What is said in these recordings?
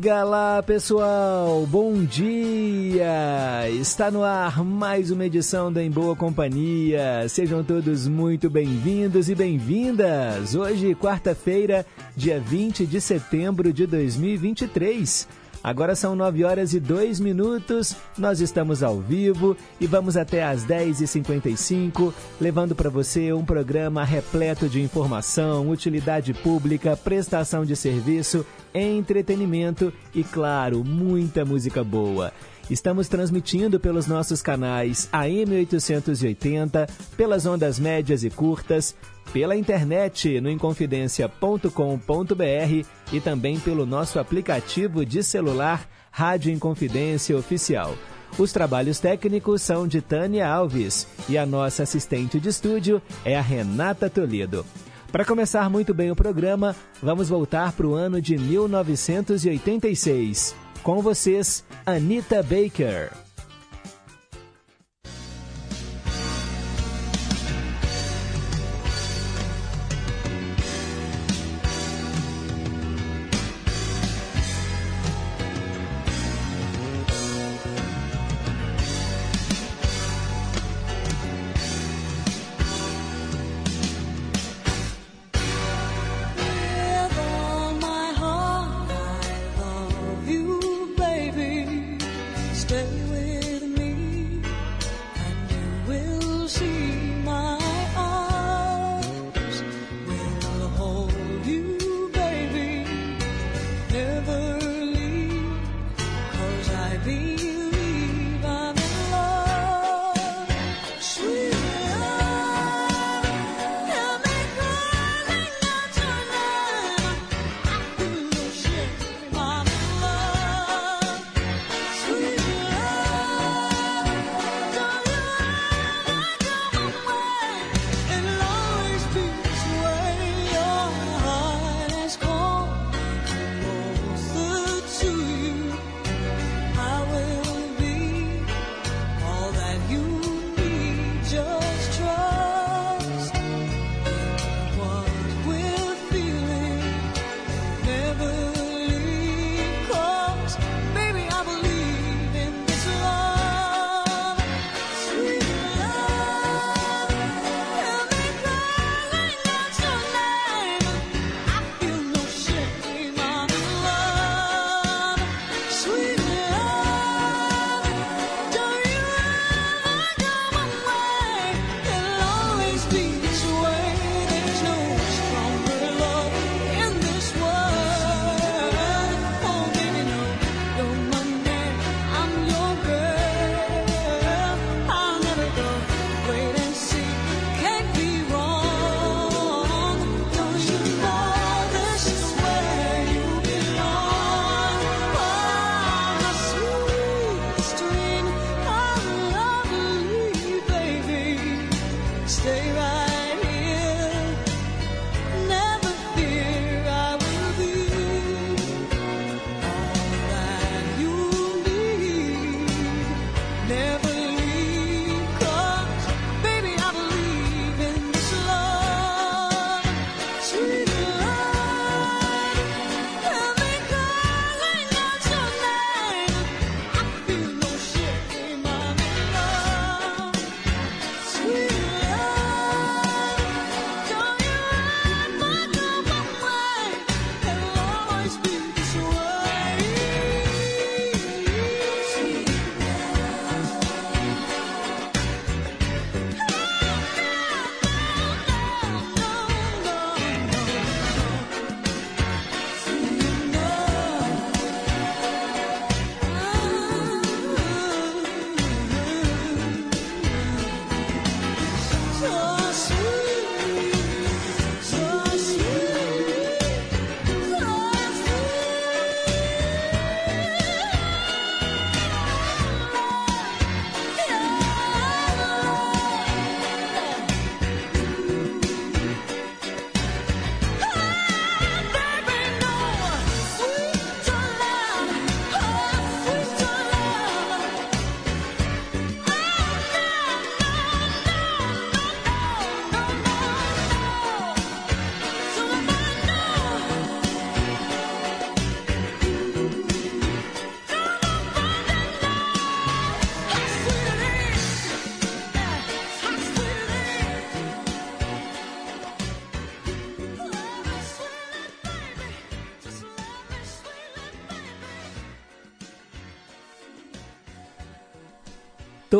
Diga lá, pessoal, bom dia! Está no ar mais uma edição da Em Boa Companhia. Sejam todos muito bem-vindos e bem-vindas. Hoje, quarta-feira, dia 20 de setembro de 2023. Agora são 9 horas e 2 minutos, nós estamos ao vivo e vamos até às 10h55, levando para você um programa repleto de informação, utilidade pública, prestação de serviço, entretenimento e, claro, muita música boa. Estamos transmitindo pelos nossos canais AM 880, pelas ondas médias e curtas, pela internet no inconfidencia.com.br e também pelo nosso aplicativo de celular Rádio Inconfidência Oficial. Os trabalhos técnicos são de Tânia Alves e a nossa assistente de estúdio é a Renata Toledo. Para começar muito bem o programa, vamos voltar para o ano de 1986. Com vocês, Anita Baker.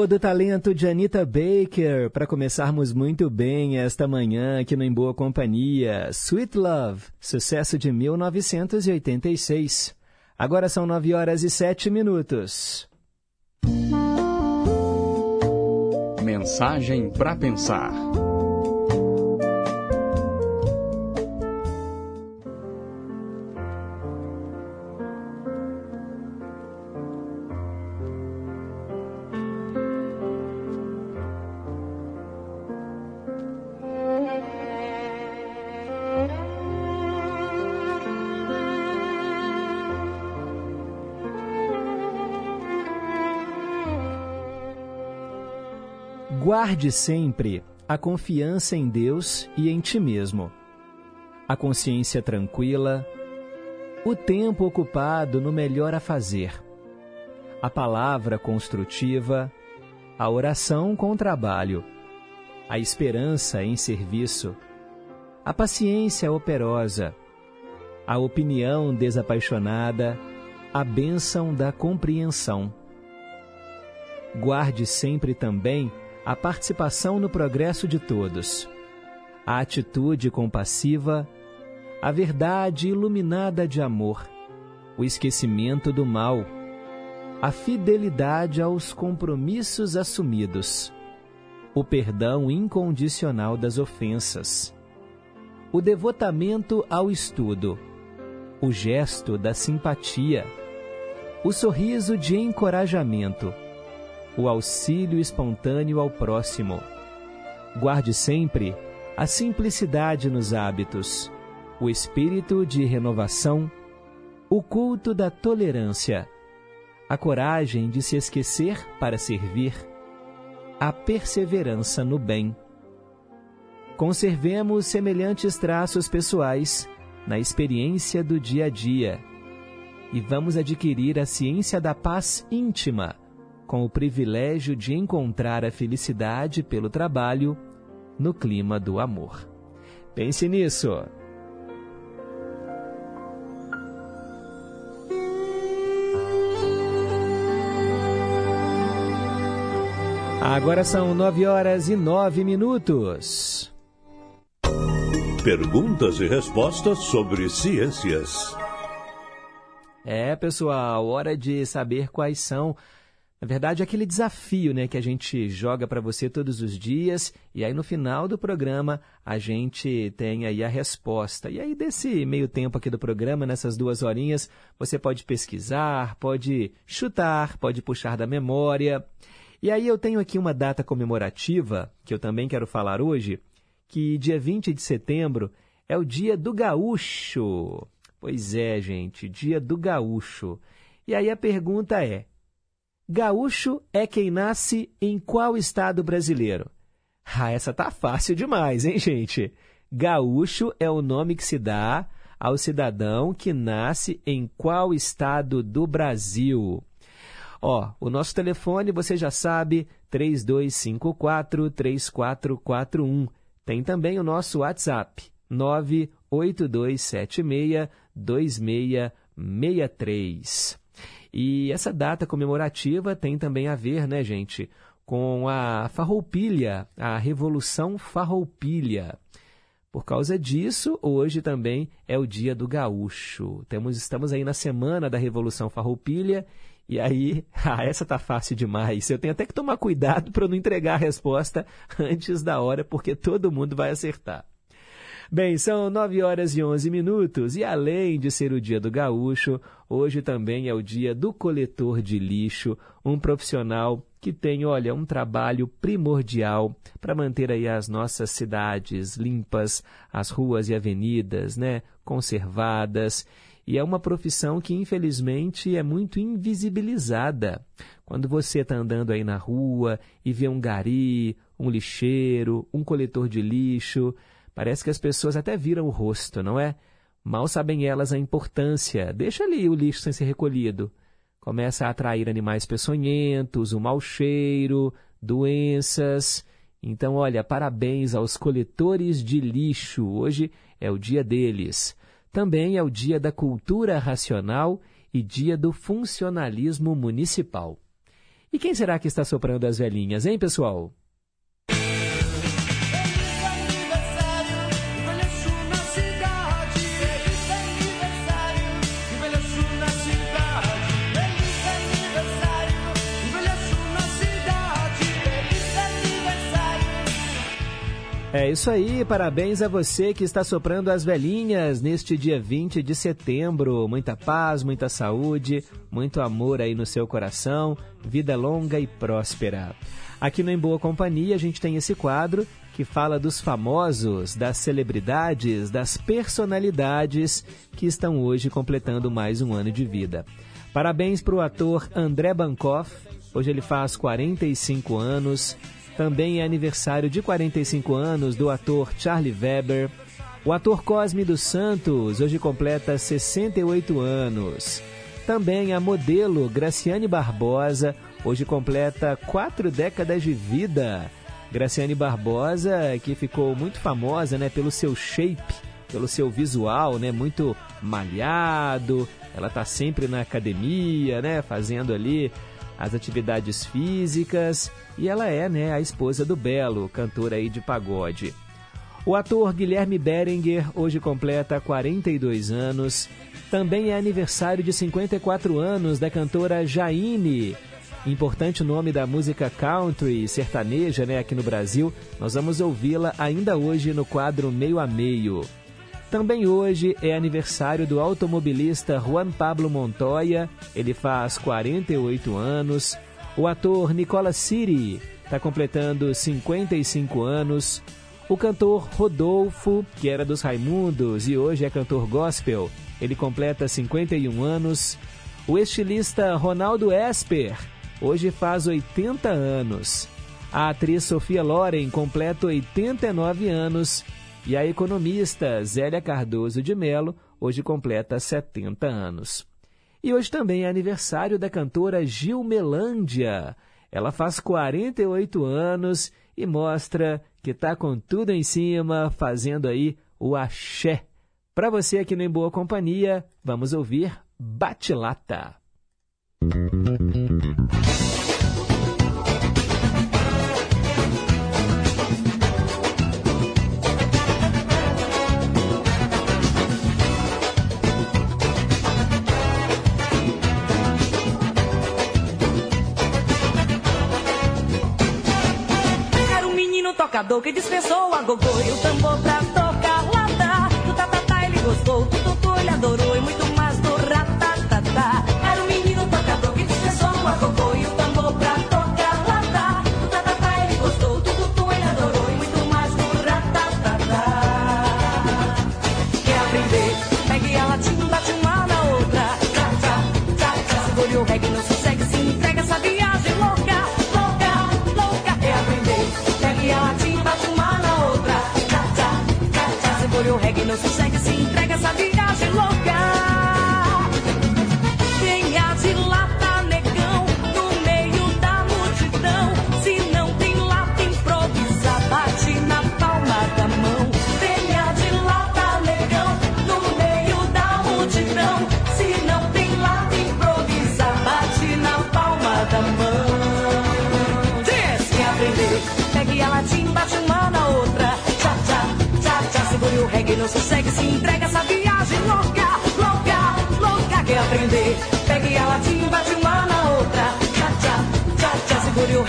Todo o talento de Anita Baker para começarmos muito bem esta manhã aqui no Em Boa Companhia. Sweet Love, sucesso de 1986. Agora são 9 horas e 7 minutos. Mensagem para pensar. Guarde sempre a confiança em Deus e em ti mesmo. A consciência tranquila, o tempo ocupado no melhor a fazer, a palavra construtiva, a oração com trabalho, a esperança em serviço, a paciência operosa, a opinião desapaixonada, a bênção da compreensão. Guarde sempre também a participação no progresso de todos, a atitude compassiva, a verdade iluminada de amor, o esquecimento do mal, a fidelidade aos compromissos assumidos, o perdão incondicional das ofensas, o devotamento ao estudo, o gesto da simpatia, o sorriso de encorajamento, o auxílio espontâneo ao próximo. Guarde sempre a simplicidade nos hábitos, o espírito de renovação, o culto da tolerância, a coragem de se esquecer para servir, a perseverança no bem. Conservemos semelhantes traços pessoais na experiência do dia a dia e vamos adquirir a ciência da paz íntima com o privilégio de encontrar a felicidade pelo trabalho no clima do amor. Pense nisso. Agora são nove horas e nove minutos. Perguntas e respostas sobre ciências. É, pessoal, hora de saber quais são na verdade, é aquele desafio né, que a gente joga para você todos os dias e aí no final do programa a gente tem aí a resposta. E aí desse meio tempo aqui do programa, nessas duas horinhas, você pode pesquisar, pode chutar, pode puxar da memória. E aí eu tenho aqui uma data comemorativa que eu também quero falar hoje, que dia 20 de setembro é o dia do gaúcho. Pois é, gente, dia do gaúcho. E aí a pergunta é, Gaúcho é quem nasce em qual estado brasileiro? Ah, essa tá fácil demais, hein, gente? Gaúcho é o nome que se dá ao cidadão que nasce em qual estado do Brasil. Ó, o nosso telefone, você já sabe, 3254-3441. Tem também o nosso WhatsApp, 98276-2663. E essa data comemorativa tem também a ver, né, gente, com a Farroupilha, a Revolução Farroupilha. Por causa disso, hoje também é o Dia do Gaúcho. Temos, estamos aí na semana da Revolução Farroupilha e aí, ah, essa tá fácil demais. Eu tenho até que tomar cuidado para não entregar a resposta antes da hora, porque todo mundo vai acertar. Bem, são 9 horas e 11 minutos e além de ser o dia do gaúcho, hoje também é o dia do coletor de lixo, um profissional que tem, olha, um trabalho primordial para manter aí as nossas cidades limpas, as ruas e avenidas, né, conservadas. E é uma profissão que, infelizmente, é muito invisibilizada. Quando você está andando aí na rua e vê um gari, um lixeiro, um coletor de lixo, Parece que as pessoas até viram o rosto, não é? Mal sabem elas a importância. Deixa ali o lixo sem ser recolhido. Começa a atrair animais peçonhentos, o mau cheiro, doenças. Então, olha, parabéns aos coletores de lixo. Hoje é o dia deles. Também é o dia da cultura racional e dia do funcionalismo municipal. E quem será que está soprando as velhinhas, hein, pessoal? É isso aí, parabéns a você que está soprando as velhinhas neste dia 20 de setembro. Muita paz, muita saúde, muito amor aí no seu coração, vida longa e próspera. Aqui no Em Boa Companhia a gente tem esse quadro que fala dos famosos, das celebridades, das personalidades que estão hoje completando mais um ano de vida. Parabéns para o ator André Bankoff, hoje ele faz 45 anos. Também é aniversário de 45 anos do ator Charlie Weber. O ator Cosme dos Santos hoje completa 68 anos. Também a modelo Graciane Barbosa hoje completa quatro décadas de vida. Graciane Barbosa, que ficou muito famosa né, pelo seu shape, pelo seu visual, né, muito malhado. Ela está sempre na academia, né, fazendo ali as atividades físicas e ela é, né, a esposa do Belo, cantor aí de pagode. O ator Guilherme Berenguer hoje completa 42 anos. Também é aniversário de 54 anos da cantora Jaine. Importante nome da música country sertaneja, né, aqui no Brasil. Nós vamos ouvi-la ainda hoje no quadro Meio a Meio. Também hoje é aniversário do automobilista Juan Pablo Montoya, ele faz 48 anos. O ator Nicola Siri está completando 55 anos. O cantor Rodolfo, que era dos Raimundos e hoje é cantor gospel, ele completa 51 anos. O estilista Ronaldo Esper, hoje faz 80 anos. A atriz Sofia Loren completa 89 anos e a economista Zélia Cardoso de Melo hoje completa 70 anos. E hoje também é aniversário da cantora Gil Melândia. Ela faz 48 anos e mostra que está com tudo em cima, fazendo aí o axé. Para você aqui no Em Boa Companhia, vamos ouvir Batilata. Tocador que dispensou a gogô e o tambor pra tocar lata. Do tatatá ele gostou, do tutu ele adorou e muito mais do ratatatá. Era o menino tocador que dispensou a gogô e o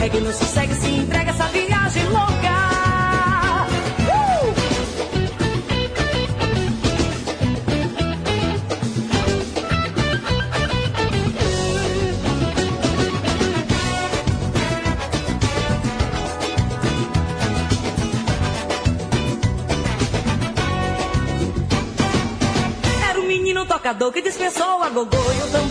o reggae, não sossegue, se entrega essa viagem louca. Era um menino tocador que dispensou a gogô e o tambor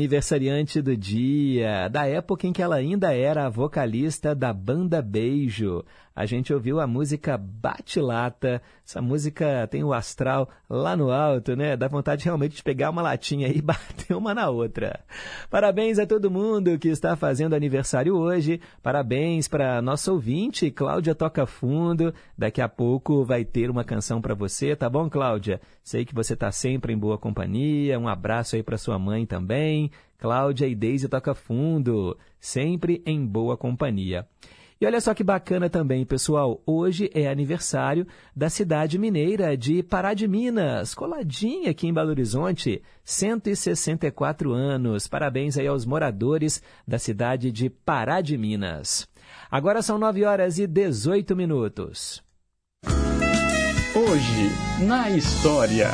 aniversariante do dia, da época em que ela ainda era a vocalista da banda Beijo. A gente ouviu a música Bate-Lata. Essa música tem o astral lá no alto, né? Dá vontade realmente de pegar uma latinha e bater uma na outra. Parabéns a todo mundo que está fazendo aniversário hoje. Parabéns para nossa ouvinte, Cláudia Toca Fundo. Daqui a pouco vai ter uma canção para você, tá bom, Cláudia? Sei que você está sempre em boa companhia. Um abraço aí para sua mãe também. Cláudia e Deise Toca Fundo, sempre em boa companhia. E olha só que bacana também, pessoal. Hoje é aniversário da cidade mineira de Pará de Minas, coladinha aqui em Belo Horizonte, 164 anos. Parabéns aí aos moradores da cidade de Pará de Minas. Agora são 9 horas e 18 minutos. Hoje, na história.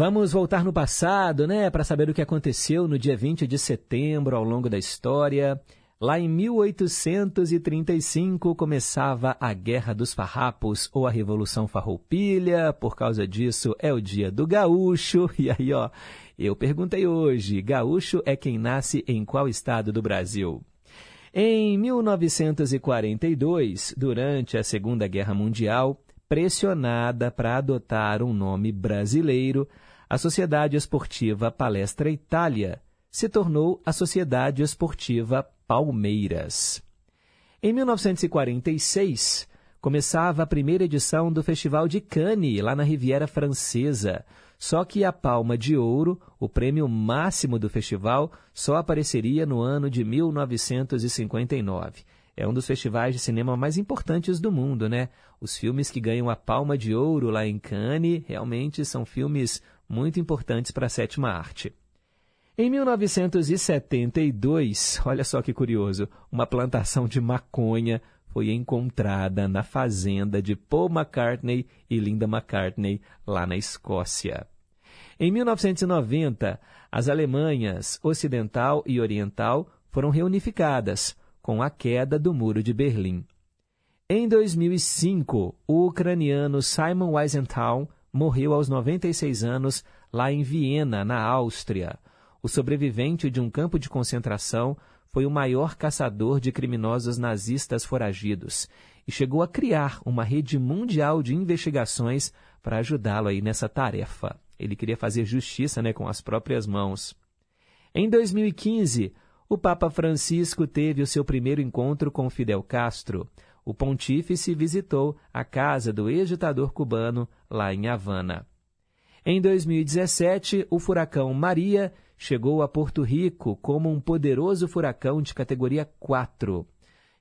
Vamos voltar no passado, né, para saber o que aconteceu no dia 20 de setembro ao longo da história. Lá em 1835 começava a Guerra dos Farrapos ou a Revolução Farroupilha. Por causa disso é o dia do gaúcho. E aí, ó, eu perguntei hoje, gaúcho é quem nasce em qual estado do Brasil? Em 1942, durante a Segunda Guerra Mundial, pressionada para adotar um nome brasileiro, a Sociedade Esportiva Palestra Itália se tornou a Sociedade Esportiva Palmeiras. Em 1946, começava a primeira edição do Festival de Cannes, lá na Riviera Francesa. Só que a Palma de Ouro, o prêmio máximo do festival, só apareceria no ano de 1959. É um dos festivais de cinema mais importantes do mundo, né? Os filmes que ganham a Palma de Ouro lá em Cannes realmente são filmes muito importantes para a sétima arte. Em 1972, olha só que curioso, uma plantação de maconha foi encontrada na fazenda de Paul McCartney e Linda McCartney, lá na Escócia. Em 1990, as Alemanhas Ocidental e Oriental foram reunificadas com a queda do Muro de Berlim. Em 2005, o ucraniano Simon Wiesenthal morreu aos 96 anos lá em Viena, na Áustria. O sobrevivente de um campo de concentração foi o maior caçador de criminosos nazistas foragidos e chegou a criar uma rede mundial de investigações para ajudá-lo aí nessa tarefa. Ele queria fazer justiça né, com as próprias mãos. Em 2015, o Papa Francisco teve o seu primeiro encontro com Fidel Castro. O pontífice visitou a casa do ex-ditador cubano lá em Havana. Em 2017, o furacão Maria chegou a Porto Rico como um poderoso furacão de categoria 4.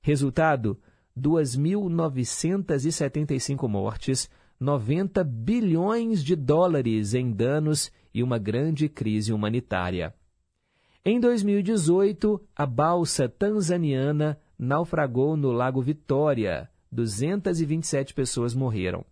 Resultado: 2.975 mortes, 90 bilhões de dólares em danos e uma grande crise humanitária. Em 2018, a balsa tanzaniana naufragou no Lago Vitória. 227 pessoas morreram.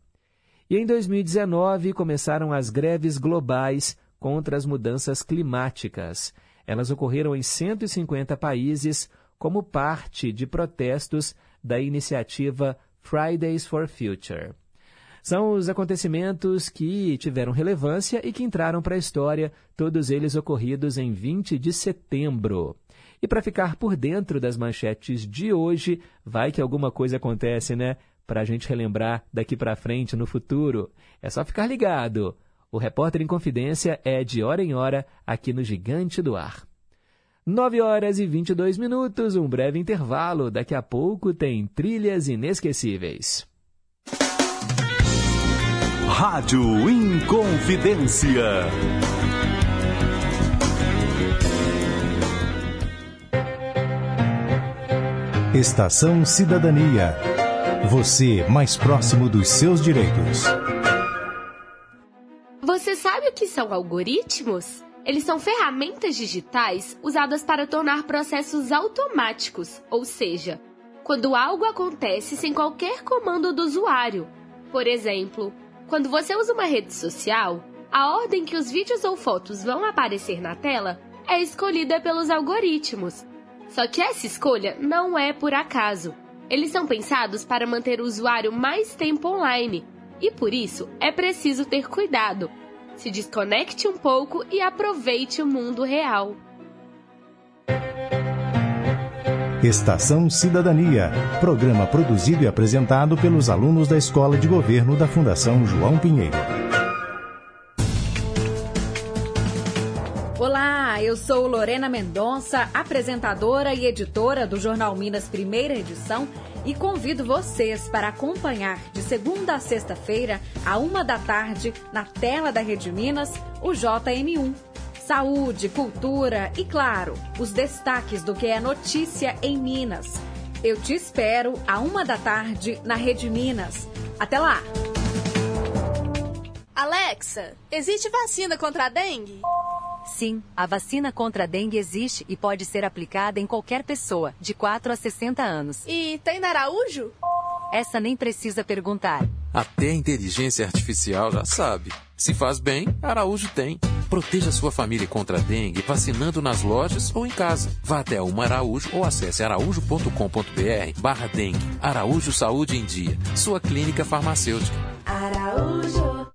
E em 2019 começaram as greves globais contra as mudanças climáticas. Elas ocorreram em 150 países como parte de protestos da iniciativa Fridays for Future. São os acontecimentos que tiveram relevância e que entraram para a história, todos eles ocorridos em 20 de setembro. E para ficar por dentro das manchetes de hoje, vai que alguma coisa acontece, né? Para a gente relembrar daqui para frente no futuro. É só ficar ligado. O Repórter em Confidência é de hora em hora aqui no Gigante do Ar. 9 horas e 22 minutos, um breve intervalo. Daqui a pouco tem trilhas inesquecíveis. Rádio Inconfidência. Estação Cidadania. Você mais próximo dos seus direitos. Você sabe o que são algoritmos? Eles são ferramentas digitais usadas para tornar processos automáticos, ou seja, quando algo acontece sem qualquer comando do usuário. Por exemplo, quando você usa uma rede social, a ordem que os vídeos ou fotos vão aparecer na tela é escolhida pelos algoritmos. Só que essa escolha não é por acaso. Eles são pensados para manter o usuário mais tempo online e por isso é preciso ter cuidado. Se desconecte um pouco e aproveite o mundo real. Estação Cidadania, programa produzido e apresentado pelos alunos da Escola de Governo da Fundação João Pinheiro. Sou Lorena Mendonça, apresentadora e editora do Jornal Minas Primeira Edição e convido vocês para acompanhar de segunda a sexta-feira, a uma da tarde, na tela da Rede Minas, o JM1. Saúde, cultura e, claro, os destaques do que é notícia em Minas. Eu te espero a uma da tarde na Rede Minas. Até lá! Alexa, existe vacina contra a dengue? Sim, a vacina contra a dengue existe e pode ser aplicada em qualquer pessoa, de 4 a 60 anos. E tem na Araújo? Essa nem precisa perguntar. Até a inteligência artificial já sabe. Se faz bem, Araújo tem. Proteja sua família contra a dengue vacinando nas lojas ou em casa. Vá até uma Araújo ou acesse araújo.com.br barra dengue. Araújo Saúde em Dia. Sua clínica farmacêutica. Araújo.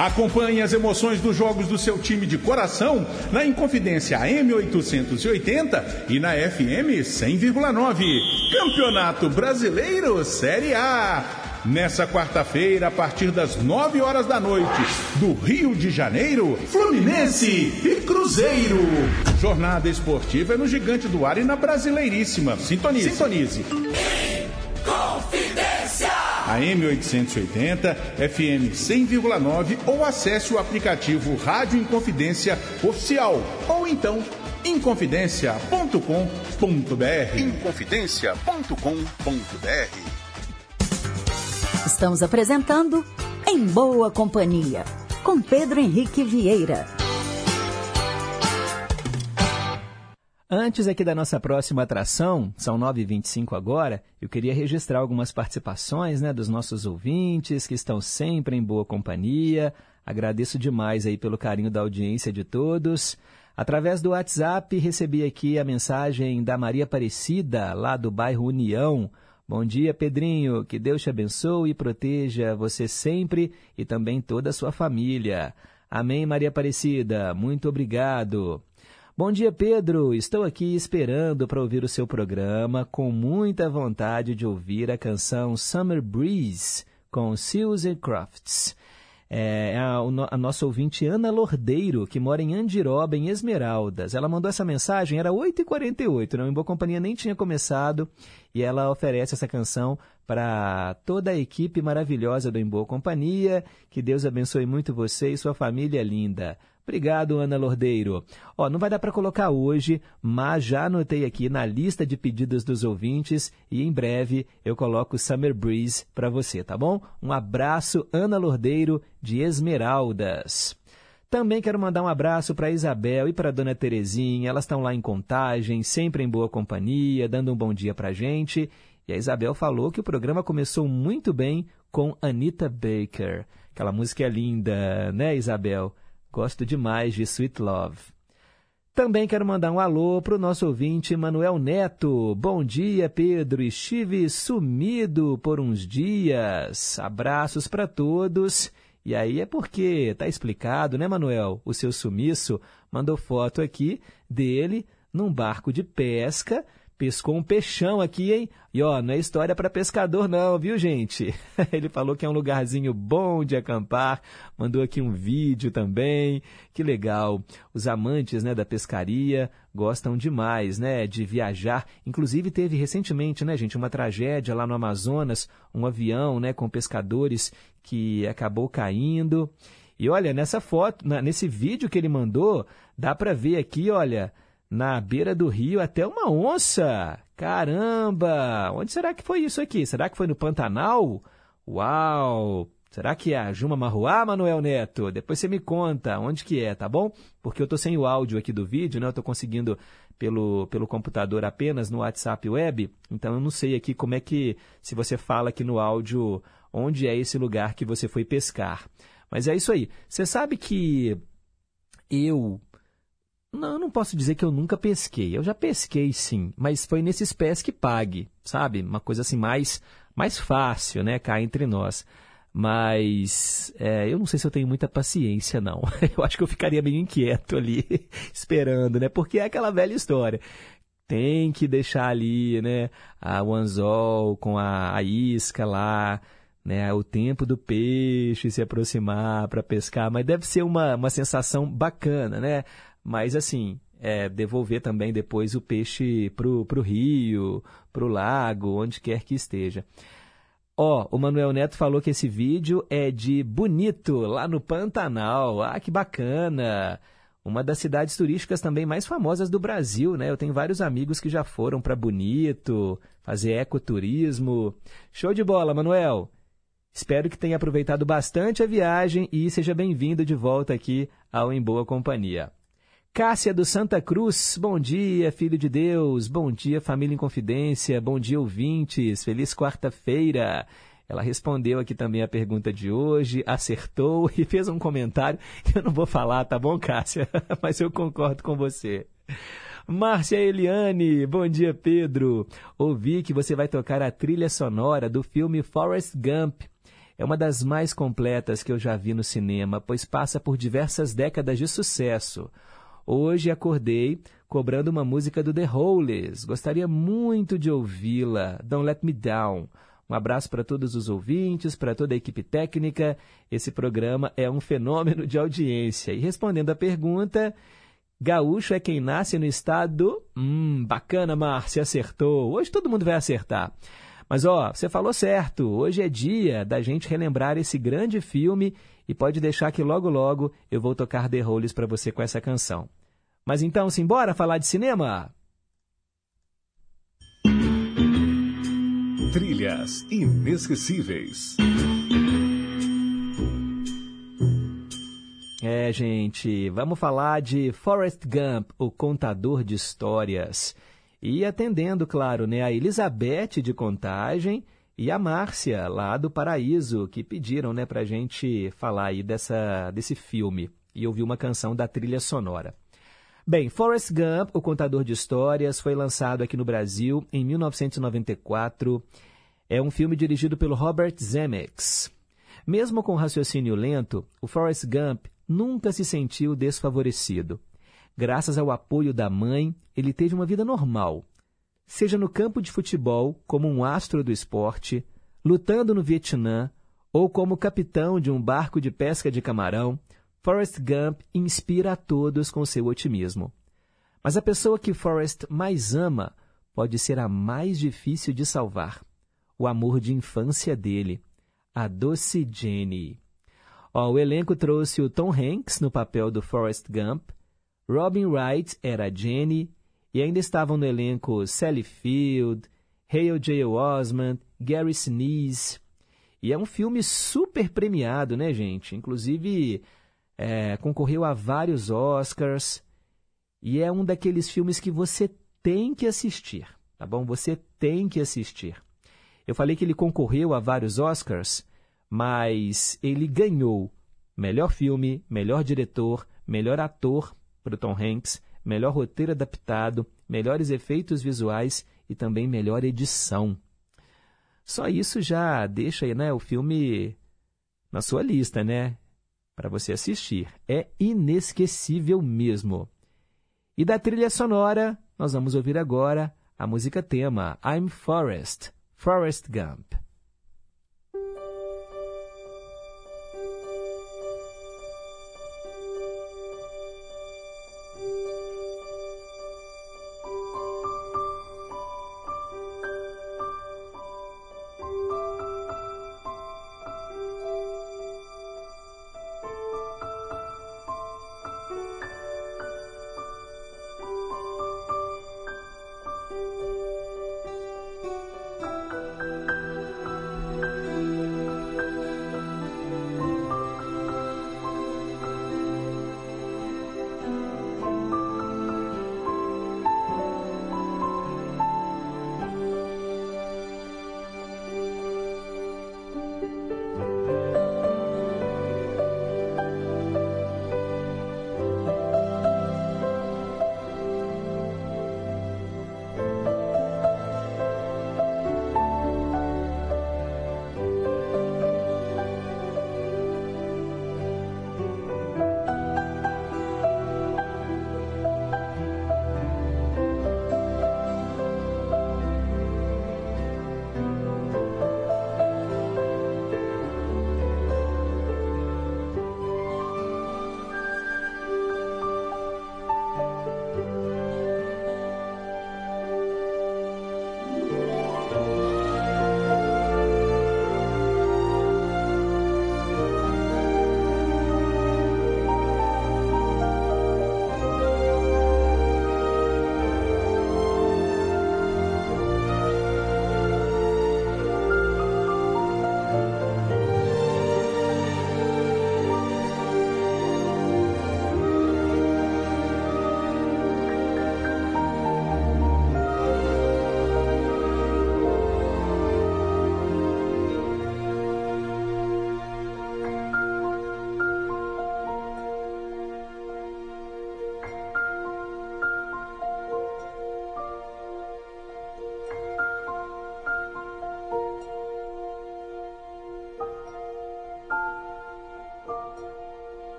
Acompanhe as emoções dos jogos do seu time de coração na Inconfidência M880 e na FM 100,9. Campeonato Brasileiro Série A. Nessa quarta-feira, a partir das 9 horas da noite, do Rio de Janeiro, Fluminense e Cruzeiro. Jornada esportiva é no Gigante do Ar e na Brasileiríssima. Sintonize. Sintonize. A M880, FM 100,9 ou acesse o aplicativo Rádio Inconfidência Oficial ou então inconfidencia.com.br. Inconfidencia.com.br. Estamos apresentando Em Boa Companhia, com Pedro Henrique Vieira. Antes aqui da nossa próxima atração, são 9h25 agora, eu queria registrar algumas participações né, dos nossos ouvintes que estão sempre em boa companhia. Agradeço demais aí pelo carinho da audiência de todos. Através do WhatsApp, recebi aqui a mensagem da Maria Aparecida, lá do bairro União. Bom dia, Pedrinho. Que Deus te abençoe e proteja você sempre e também toda a sua família. Amém, Maria Aparecida. Muito obrigado. Bom dia, Pedro. Estou aqui esperando para ouvir o seu programa, com muita vontade de ouvir a canção Summer Breeze com Susan Crofts. É a, a nossa ouvinte Ana Lordeiro, que mora em Andiroba, em Esmeraldas. Ela mandou essa mensagem, era 8h48, não, em Boa Companhia nem tinha começado, e ela oferece essa canção para toda a equipe maravilhosa do Em Boa Companhia. Que Deus abençoe muito você e sua família linda. Obrigado, Ana Lordeiro. Ó, não vai dar para colocar hoje, mas já anotei aqui na lista de pedidos dos ouvintes e em breve eu coloco Summer Breeze para você, tá bom? Um abraço, Ana Lordeiro, de Esmeraldas. Também quero mandar um abraço para Isabel e para Dona Terezinha. Elas estão lá em Contagem, sempre em boa companhia, dando um bom dia para gente. E a Isabel falou que o programa começou muito bem com Anita Baker. Aquela música é linda, né, Isabel? Gosto demais de Sweet Love. Também quero mandar um alô para o nosso ouvinte Manuel Neto. Bom dia, Pedro. Estive sumido por uns dias. Abraços para todos. E aí é porque, tá explicado, né, Manuel? O seu sumiço mandou foto aqui dele num barco de pesca pescou um peixão aqui, hein? E ó, não é história para pescador não, viu, gente? Ele falou que é um lugarzinho bom de acampar, mandou aqui um vídeo também. Que legal. Os amantes, né, da pescaria gostam demais, né, de viajar. Inclusive teve recentemente, né, gente, uma tragédia lá no Amazonas, um avião, né, com pescadores que acabou caindo. E olha, nessa foto, nesse vídeo que ele mandou, dá para ver aqui, olha, na beira do rio até uma onça. Caramba! Onde será que foi isso aqui? Será que foi no Pantanal? Uau! Será que é a Juma Marruá, Manuel Neto? Depois você me conta onde que é, tá bom? Porque eu tô sem o áudio aqui do vídeo, né? Eu tô conseguindo pelo, pelo computador apenas no WhatsApp web, então eu não sei aqui como é que, se você fala aqui no áudio, onde é esse lugar que você foi pescar. Mas é isso aí. Você sabe que eu não, eu não posso dizer que eu nunca pesquei. Eu já pesquei sim, mas foi nesses pés que pague, sabe? Uma coisa assim mais, mais fácil, né? Cá entre nós. Mas é, eu não sei se eu tenho muita paciência, não. Eu acho que eu ficaria meio inquieto ali, esperando, né? Porque é aquela velha história. Tem que deixar ali, né? A, o anzol com a, a isca lá, né? O tempo do peixe se aproximar para pescar. Mas deve ser uma, uma sensação bacana, né? Mas assim, é, devolver também depois o peixe pro, pro rio, pro lago, onde quer que esteja. Ó, oh, o Manuel Neto falou que esse vídeo é de Bonito, lá no Pantanal. Ah, que bacana! Uma das cidades turísticas também mais famosas do Brasil, né? Eu tenho vários amigos que já foram para Bonito, fazer ecoturismo. Show de bola, Manuel! Espero que tenha aproveitado bastante a viagem e seja bem-vindo de volta aqui ao Em Boa Companhia. Cássia do Santa Cruz, bom dia, filho de Deus, bom dia, família em confidência, bom dia, ouvintes, feliz quarta-feira. Ela respondeu aqui também a pergunta de hoje, acertou e fez um comentário que eu não vou falar, tá bom, Cássia? Mas eu concordo com você. Márcia Eliane, bom dia, Pedro. Ouvi que você vai tocar a trilha sonora do filme Forrest Gump. É uma das mais completas que eu já vi no cinema, pois passa por diversas décadas de sucesso. Hoje acordei cobrando uma música do The Hollies. Gostaria muito de ouvi-la. Don't Let Me Down. Um abraço para todos os ouvintes, para toda a equipe técnica. Esse programa é um fenômeno de audiência. E respondendo à pergunta, gaúcho é quem nasce no estado. Hum, bacana, Márcia, acertou. Hoje todo mundo vai acertar. Mas ó, você falou certo. Hoje é dia da gente relembrar esse grande filme e pode deixar que logo logo eu vou tocar The Hollies para você com essa canção. Mas então, simbora falar de cinema? Trilhas inesquecíveis. É, gente, vamos falar de Forrest Gump, o contador de histórias. E atendendo, claro, né, a Elizabeth de Contagem e a Márcia, lá do Paraíso, que pediram né, para a gente falar aí dessa, desse filme e ouvir uma canção da trilha sonora. Bem, Forrest Gump, o contador de histórias, foi lançado aqui no Brasil em 1994. É um filme dirigido pelo Robert Zemeckis. Mesmo com raciocínio lento, o Forrest Gump nunca se sentiu desfavorecido. Graças ao apoio da mãe, ele teve uma vida normal. Seja no campo de futebol, como um astro do esporte, lutando no Vietnã, ou como capitão de um barco de pesca de camarão, Forrest Gump inspira a todos com seu otimismo. Mas a pessoa que Forrest mais ama pode ser a mais difícil de salvar. O amor de infância dele, a doce Jenny. Ó, o elenco trouxe o Tom Hanks no papel do Forrest Gump, Robin Wright era Jenny, e ainda estavam no elenco Sally Field, Hale J. Osment, Gary Sinise. E é um filme super premiado, né, gente? Inclusive, é, concorreu a vários Oscars e é um daqueles filmes que você tem que assistir, tá bom? Você tem que assistir. Eu falei que ele concorreu a vários Oscars, mas ele ganhou melhor filme, melhor diretor, melhor ator para o Tom Hanks, melhor roteiro adaptado, melhores efeitos visuais e também melhor edição. Só isso já deixa né, o filme na sua lista, né? para você assistir. É inesquecível mesmo. E da trilha sonora, nós vamos ouvir agora a música tema I'm Forrest, Forrest Gump.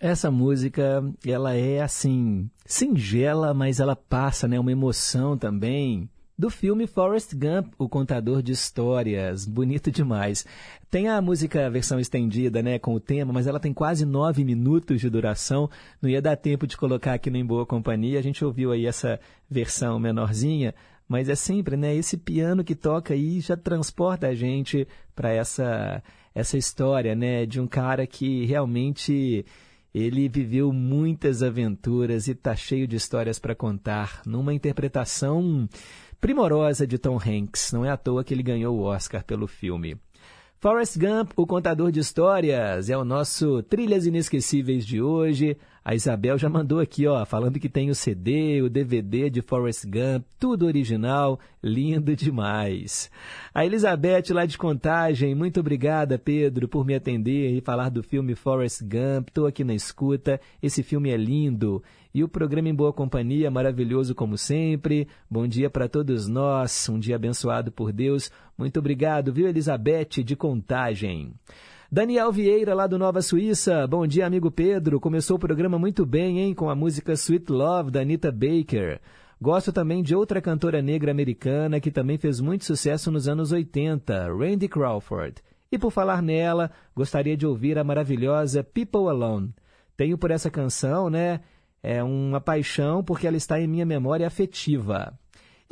Essa música, ela é assim, singela, mas ela passa, né, uma emoção também do filme Forrest Gump, o contador de histórias. Bonito demais. Tem a música a versão estendida, né, com o tema, mas ela tem quase nove minutos de duração. Não ia dar tempo de colocar aqui no Em Boa Companhia. A gente ouviu aí essa versão menorzinha, mas é sempre, né, esse piano que toca aí já transporta a gente para essa essa história, né, de um cara que realmente ele viveu muitas aventuras e está cheio de histórias para contar, numa interpretação primorosa de Tom Hanks. Não é à toa que ele ganhou o Oscar pelo filme. Forrest Gump, o contador de histórias, é o nosso Trilhas Inesquecíveis de hoje. A Isabel já mandou aqui, ó, falando que tem o CD, o DVD de Forrest Gump, tudo original, lindo demais. A Elizabeth lá de Contagem, muito obrigada, Pedro, por me atender e falar do filme Forrest Gump. Estou aqui na escuta. Esse filme é lindo. E o programa Em Boa Companhia, maravilhoso como sempre. Bom dia para todos nós, um dia abençoado por Deus. Muito obrigado, viu, Elizabeth de Contagem. Daniel Vieira, lá do Nova Suíça. Bom dia, amigo Pedro. Começou o programa muito bem, hein? Com a música Sweet Love, da Anita Baker. Gosto também de outra cantora negra americana que também fez muito sucesso nos anos 80, Randy Crawford. E por falar nela, gostaria de ouvir a maravilhosa People Alone. Tenho por essa canção, né? É uma paixão porque ela está em minha memória afetiva.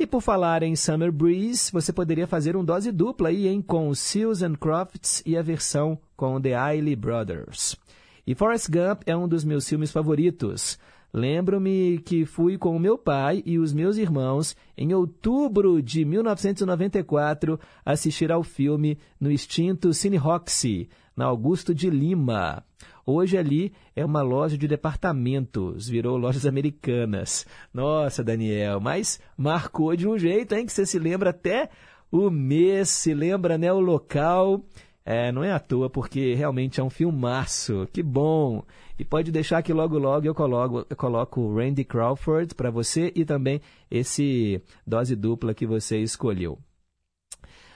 E por falar em Summer Breeze, você poderia fazer um dose dupla aí, hein, com Seals and Crofts e a versão com The Ailey Brothers. E Forrest Gump é um dos meus filmes favoritos. Lembro-me que fui com o meu pai e os meus irmãos em outubro de 1994 assistir ao filme no extinto Cine Roxy, na Augusto de Lima. Hoje ali é uma loja de departamentos, virou lojas americanas. Nossa, Daniel, mas marcou de um jeito, hein? Que você se lembra até o mês, se lembra, né? O local. É, não é à toa, porque realmente é um filmaço. Que bom! E pode deixar que logo logo eu coloco, eu coloco Randy Crawford para você e também esse dose dupla que você escolheu.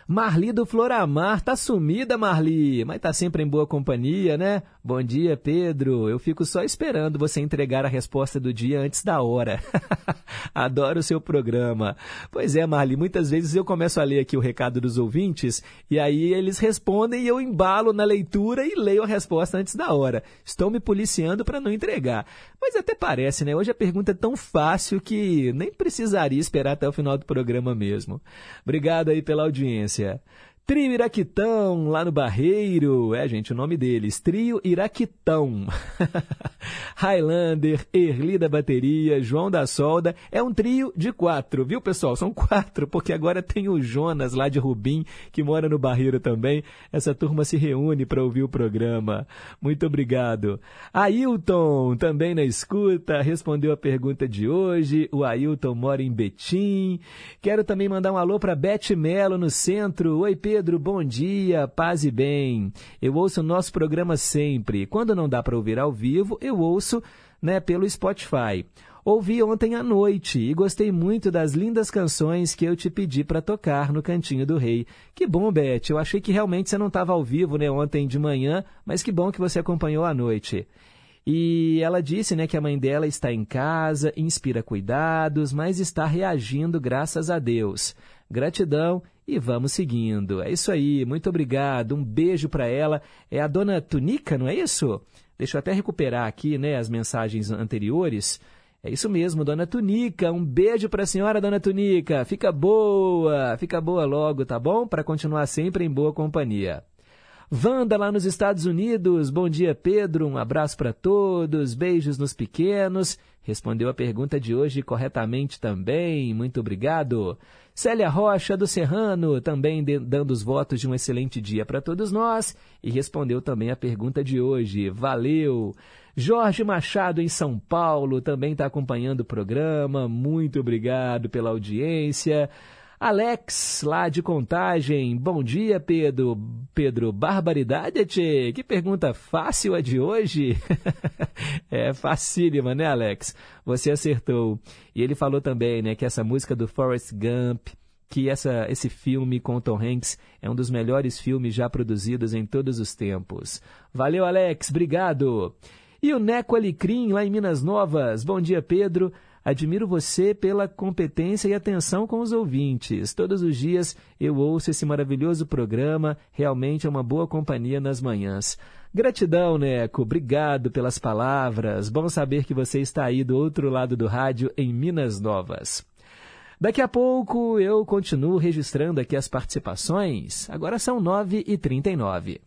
Marli do Floramar, tá sumida, Marli, mas tá sempre em boa companhia, né? Bom dia, Pedro. Eu fico só esperando você entregar a resposta do dia antes da hora. Adoro o seu programa. Pois é, Marli, muitas vezes eu começo a ler aqui o recado dos ouvintes e aí eles respondem e eu embalo na leitura e leio a resposta antes da hora. Estou me policiando para não entregar. Mas até parece, né? Hoje a pergunta é tão fácil que nem precisaria esperar até o final do programa mesmo. Obrigado aí pela audiência. 些 Trio Iraquitão, lá no Barreiro. É, gente, o nome deles. Trio Iraquitão. Highlander, Erli da bateria, João da solda. É um trio de quatro, viu, pessoal? São quatro, porque agora tem o Jonas lá de Rubim, que mora no Barreiro também. Essa turma se reúne para ouvir o programa. Muito obrigado. Ailton, também na escuta, respondeu a pergunta de hoje. O Ailton mora em Betim. Quero também mandar um alô para Bete Melo, no centro. Oi, Pedro. Pedro, bom dia, paz e bem. Eu ouço o nosso programa sempre. Quando não dá para ouvir ao vivo, eu ouço né, pelo Spotify. Ouvi ontem à noite e gostei muito das lindas canções que eu te pedi para tocar no Cantinho do Rei. Que bom, Beth. Eu achei que realmente você não estava ao vivo né, ontem de manhã, mas que bom que você acompanhou à noite. E ela disse né, que a mãe dela está em casa, inspira cuidados, mas está reagindo graças a Deus. Gratidão e vamos seguindo. É isso aí, muito obrigado. Um beijo para ela. É a dona Tunica, não é isso? Deixa eu até recuperar aqui né, as mensagens anteriores. É isso mesmo, dona Tunica. Um beijo para a senhora, dona Tunica. Fica boa, fica boa logo, tá bom? Para continuar sempre em boa companhia. Wanda lá nos Estados Unidos. Bom dia, Pedro. Um abraço para todos. Beijos nos pequenos. Respondeu a pergunta de hoje corretamente também. Muito obrigado. Célia Rocha do Serrano, também dando os votos de um excelente dia para todos nós e respondeu também a pergunta de hoje. Valeu! Jorge Machado em São Paulo também está acompanhando o programa. Muito obrigado pela audiência. Alex, lá de Contagem. Bom dia, Pedro. Pedro, barbaridade, tchê? Que pergunta fácil a de hoje? é facílima, né, Alex? Você acertou. E ele falou também, né, que essa música do Forrest Gump, que essa, esse filme com Tom Hanks é um dos melhores filmes já produzidos em todos os tempos. Valeu, Alex. Obrigado. E o Neco Alecrim, lá em Minas Novas. Bom dia, Pedro. Admiro você pela competência e atenção com os ouvintes. Todos os dias eu ouço esse maravilhoso programa. Realmente é uma boa companhia nas manhãs. Gratidão, Neco. Obrigado pelas palavras. Bom saber que você está aí do outro lado do rádio em Minas Novas. Daqui a pouco eu continuo registrando aqui as participações. Agora são 9h39.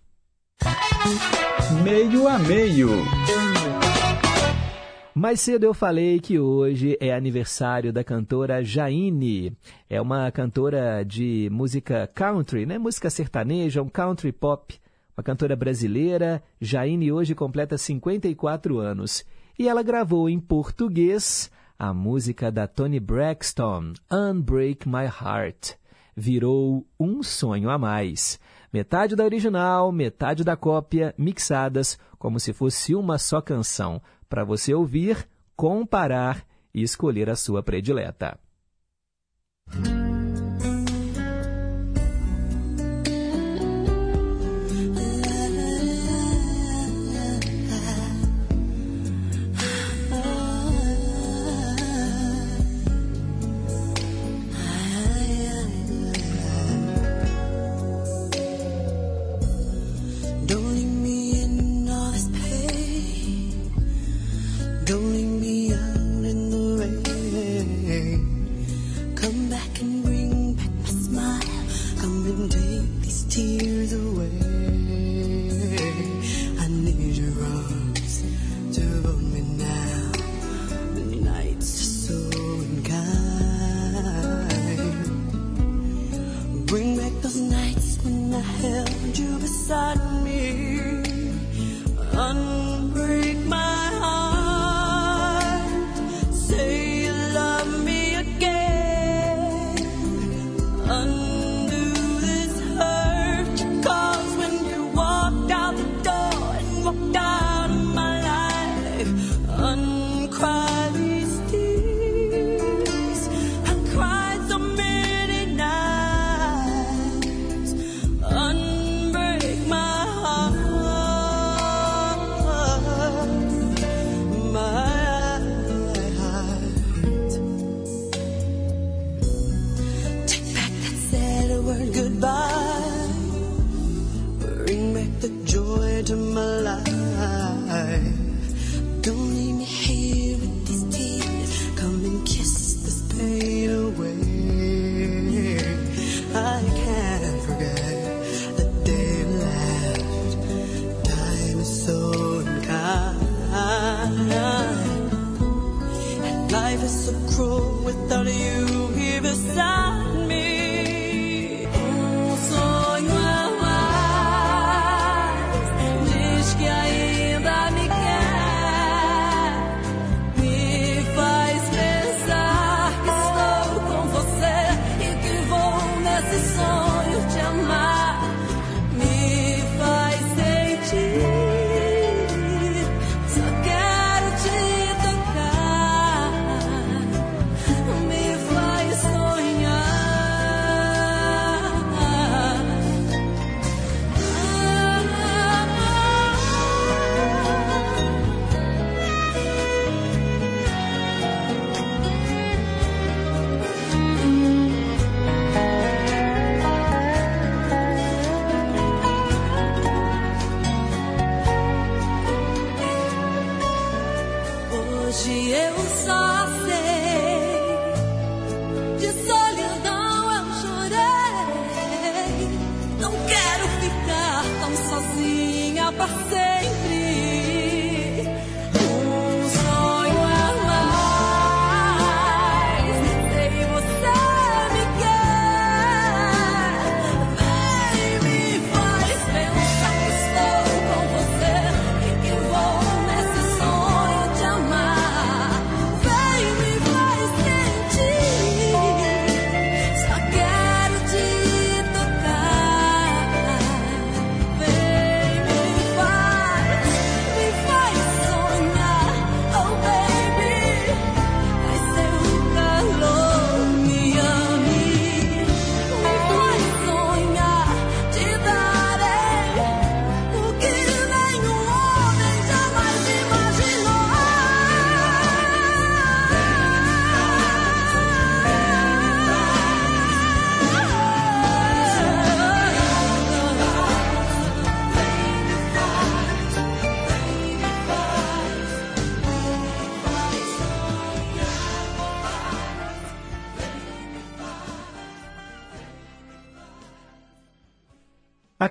Meio a meio. Mais cedo eu falei que hoje é aniversário da cantora Jaine. É uma cantora de música country, né? Música sertaneja, um country pop. Uma cantora brasileira. Jaine hoje completa 54 anos. E ela gravou em português a música da Toni Braxton, Unbreak My Heart. Virou um sonho a mais. Metade da original, metade da cópia, mixadas como se fosse uma só canção, para você ouvir, comparar e escolher a sua predileta.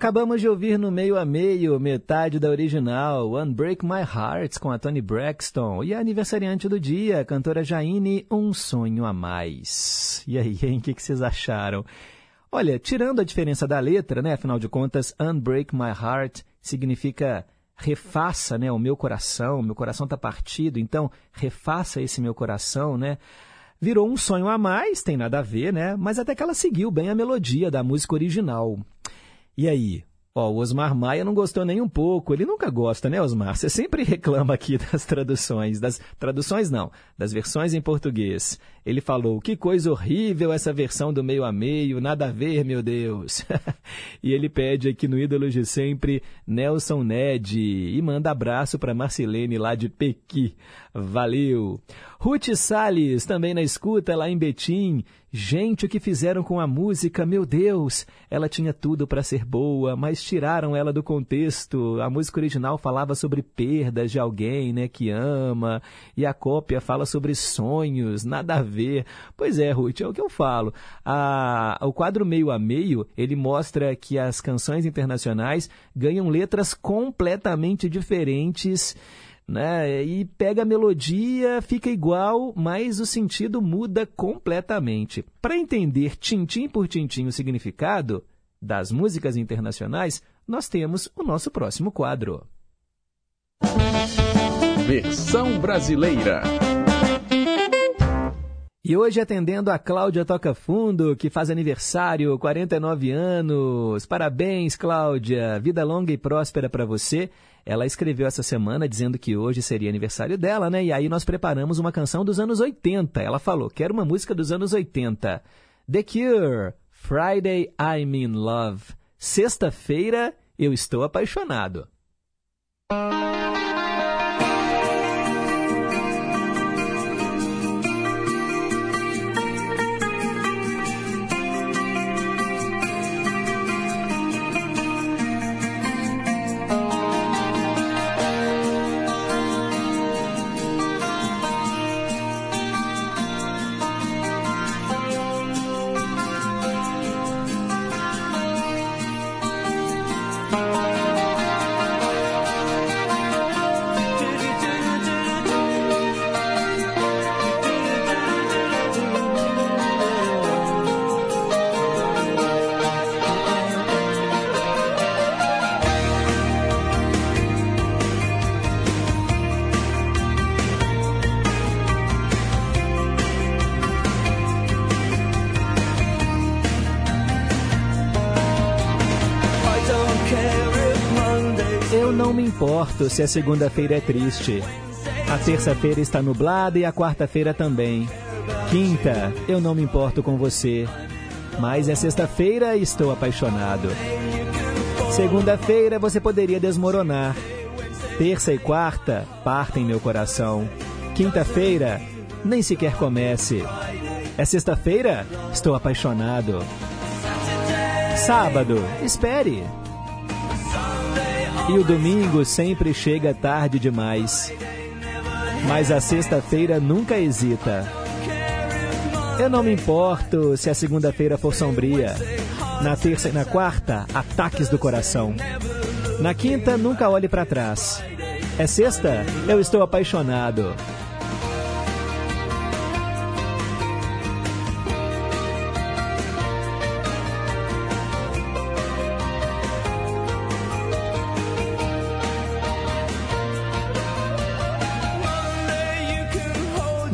Acabamos de ouvir no meio a meio, metade da original, Unbreak My Heart, com a Tony Braxton. E a aniversariante do dia, a cantora Jaine, Um Sonho a Mais. E aí, hein, o que, que vocês acharam? Olha, tirando a diferença da letra, né? Afinal de contas, Unbreak My Heart significa refaça, né? O meu coração, meu coração está partido, então refaça esse meu coração, né? Virou um sonho a mais, tem nada a ver, né? Mas até que ela seguiu bem a melodia da música original. E aí? Ó, o Osmar Maia não gostou nem um pouco. Ele nunca gosta, né, Osmar? Você sempre reclama aqui das traduções. Das traduções não, das versões em português. Ele falou: que coisa horrível essa versão do meio a meio, nada a ver, meu Deus. e ele pede aqui no Ídolos de Sempre, Nelson Ned, e manda abraço para Marcelene lá de Pequi. Valeu! Ruth Salles, também na escuta lá em Betim. Gente, o que fizeram com a música, meu Deus! Ela tinha tudo para ser boa, mas tiraram ela do contexto. A música original falava sobre perdas de alguém, né, que ama, e a cópia fala sobre sonhos, nada a ver. Pois é, Ruth, é o que eu falo. A, o quadro meio a meio, ele mostra que as canções internacionais ganham letras completamente diferentes né? E pega a melodia, fica igual, mas o sentido muda completamente. Para entender tintim por tintim o significado das músicas internacionais, nós temos o nosso próximo quadro. Versão brasileira. E hoje atendendo a Cláudia Toca Fundo, que faz aniversário, 49 anos. Parabéns, Cláudia. Vida longa e próspera para você. Ela escreveu essa semana dizendo que hoje seria aniversário dela, né? E aí nós preparamos uma canção dos anos 80. Ela falou: "Quero uma música dos anos 80". The Cure, Friday I'm in Love. Sexta-feira eu estou apaixonado. Se a segunda-feira é triste. A terça-feira está nublada e a quarta-feira também. Quinta, eu não me importo com você. Mas é sexta-feira e estou apaixonado. Segunda-feira você poderia desmoronar. Terça e quarta partem meu coração. Quinta-feira, nem sequer comece. É sexta-feira? Estou apaixonado. Sábado, espere. E o domingo sempre chega tarde demais. Mas a sexta-feira nunca hesita. Eu não me importo se a segunda-feira for sombria. Na terça e na quarta, ataques do coração. Na quinta, nunca olhe para trás. É sexta? Eu estou apaixonado.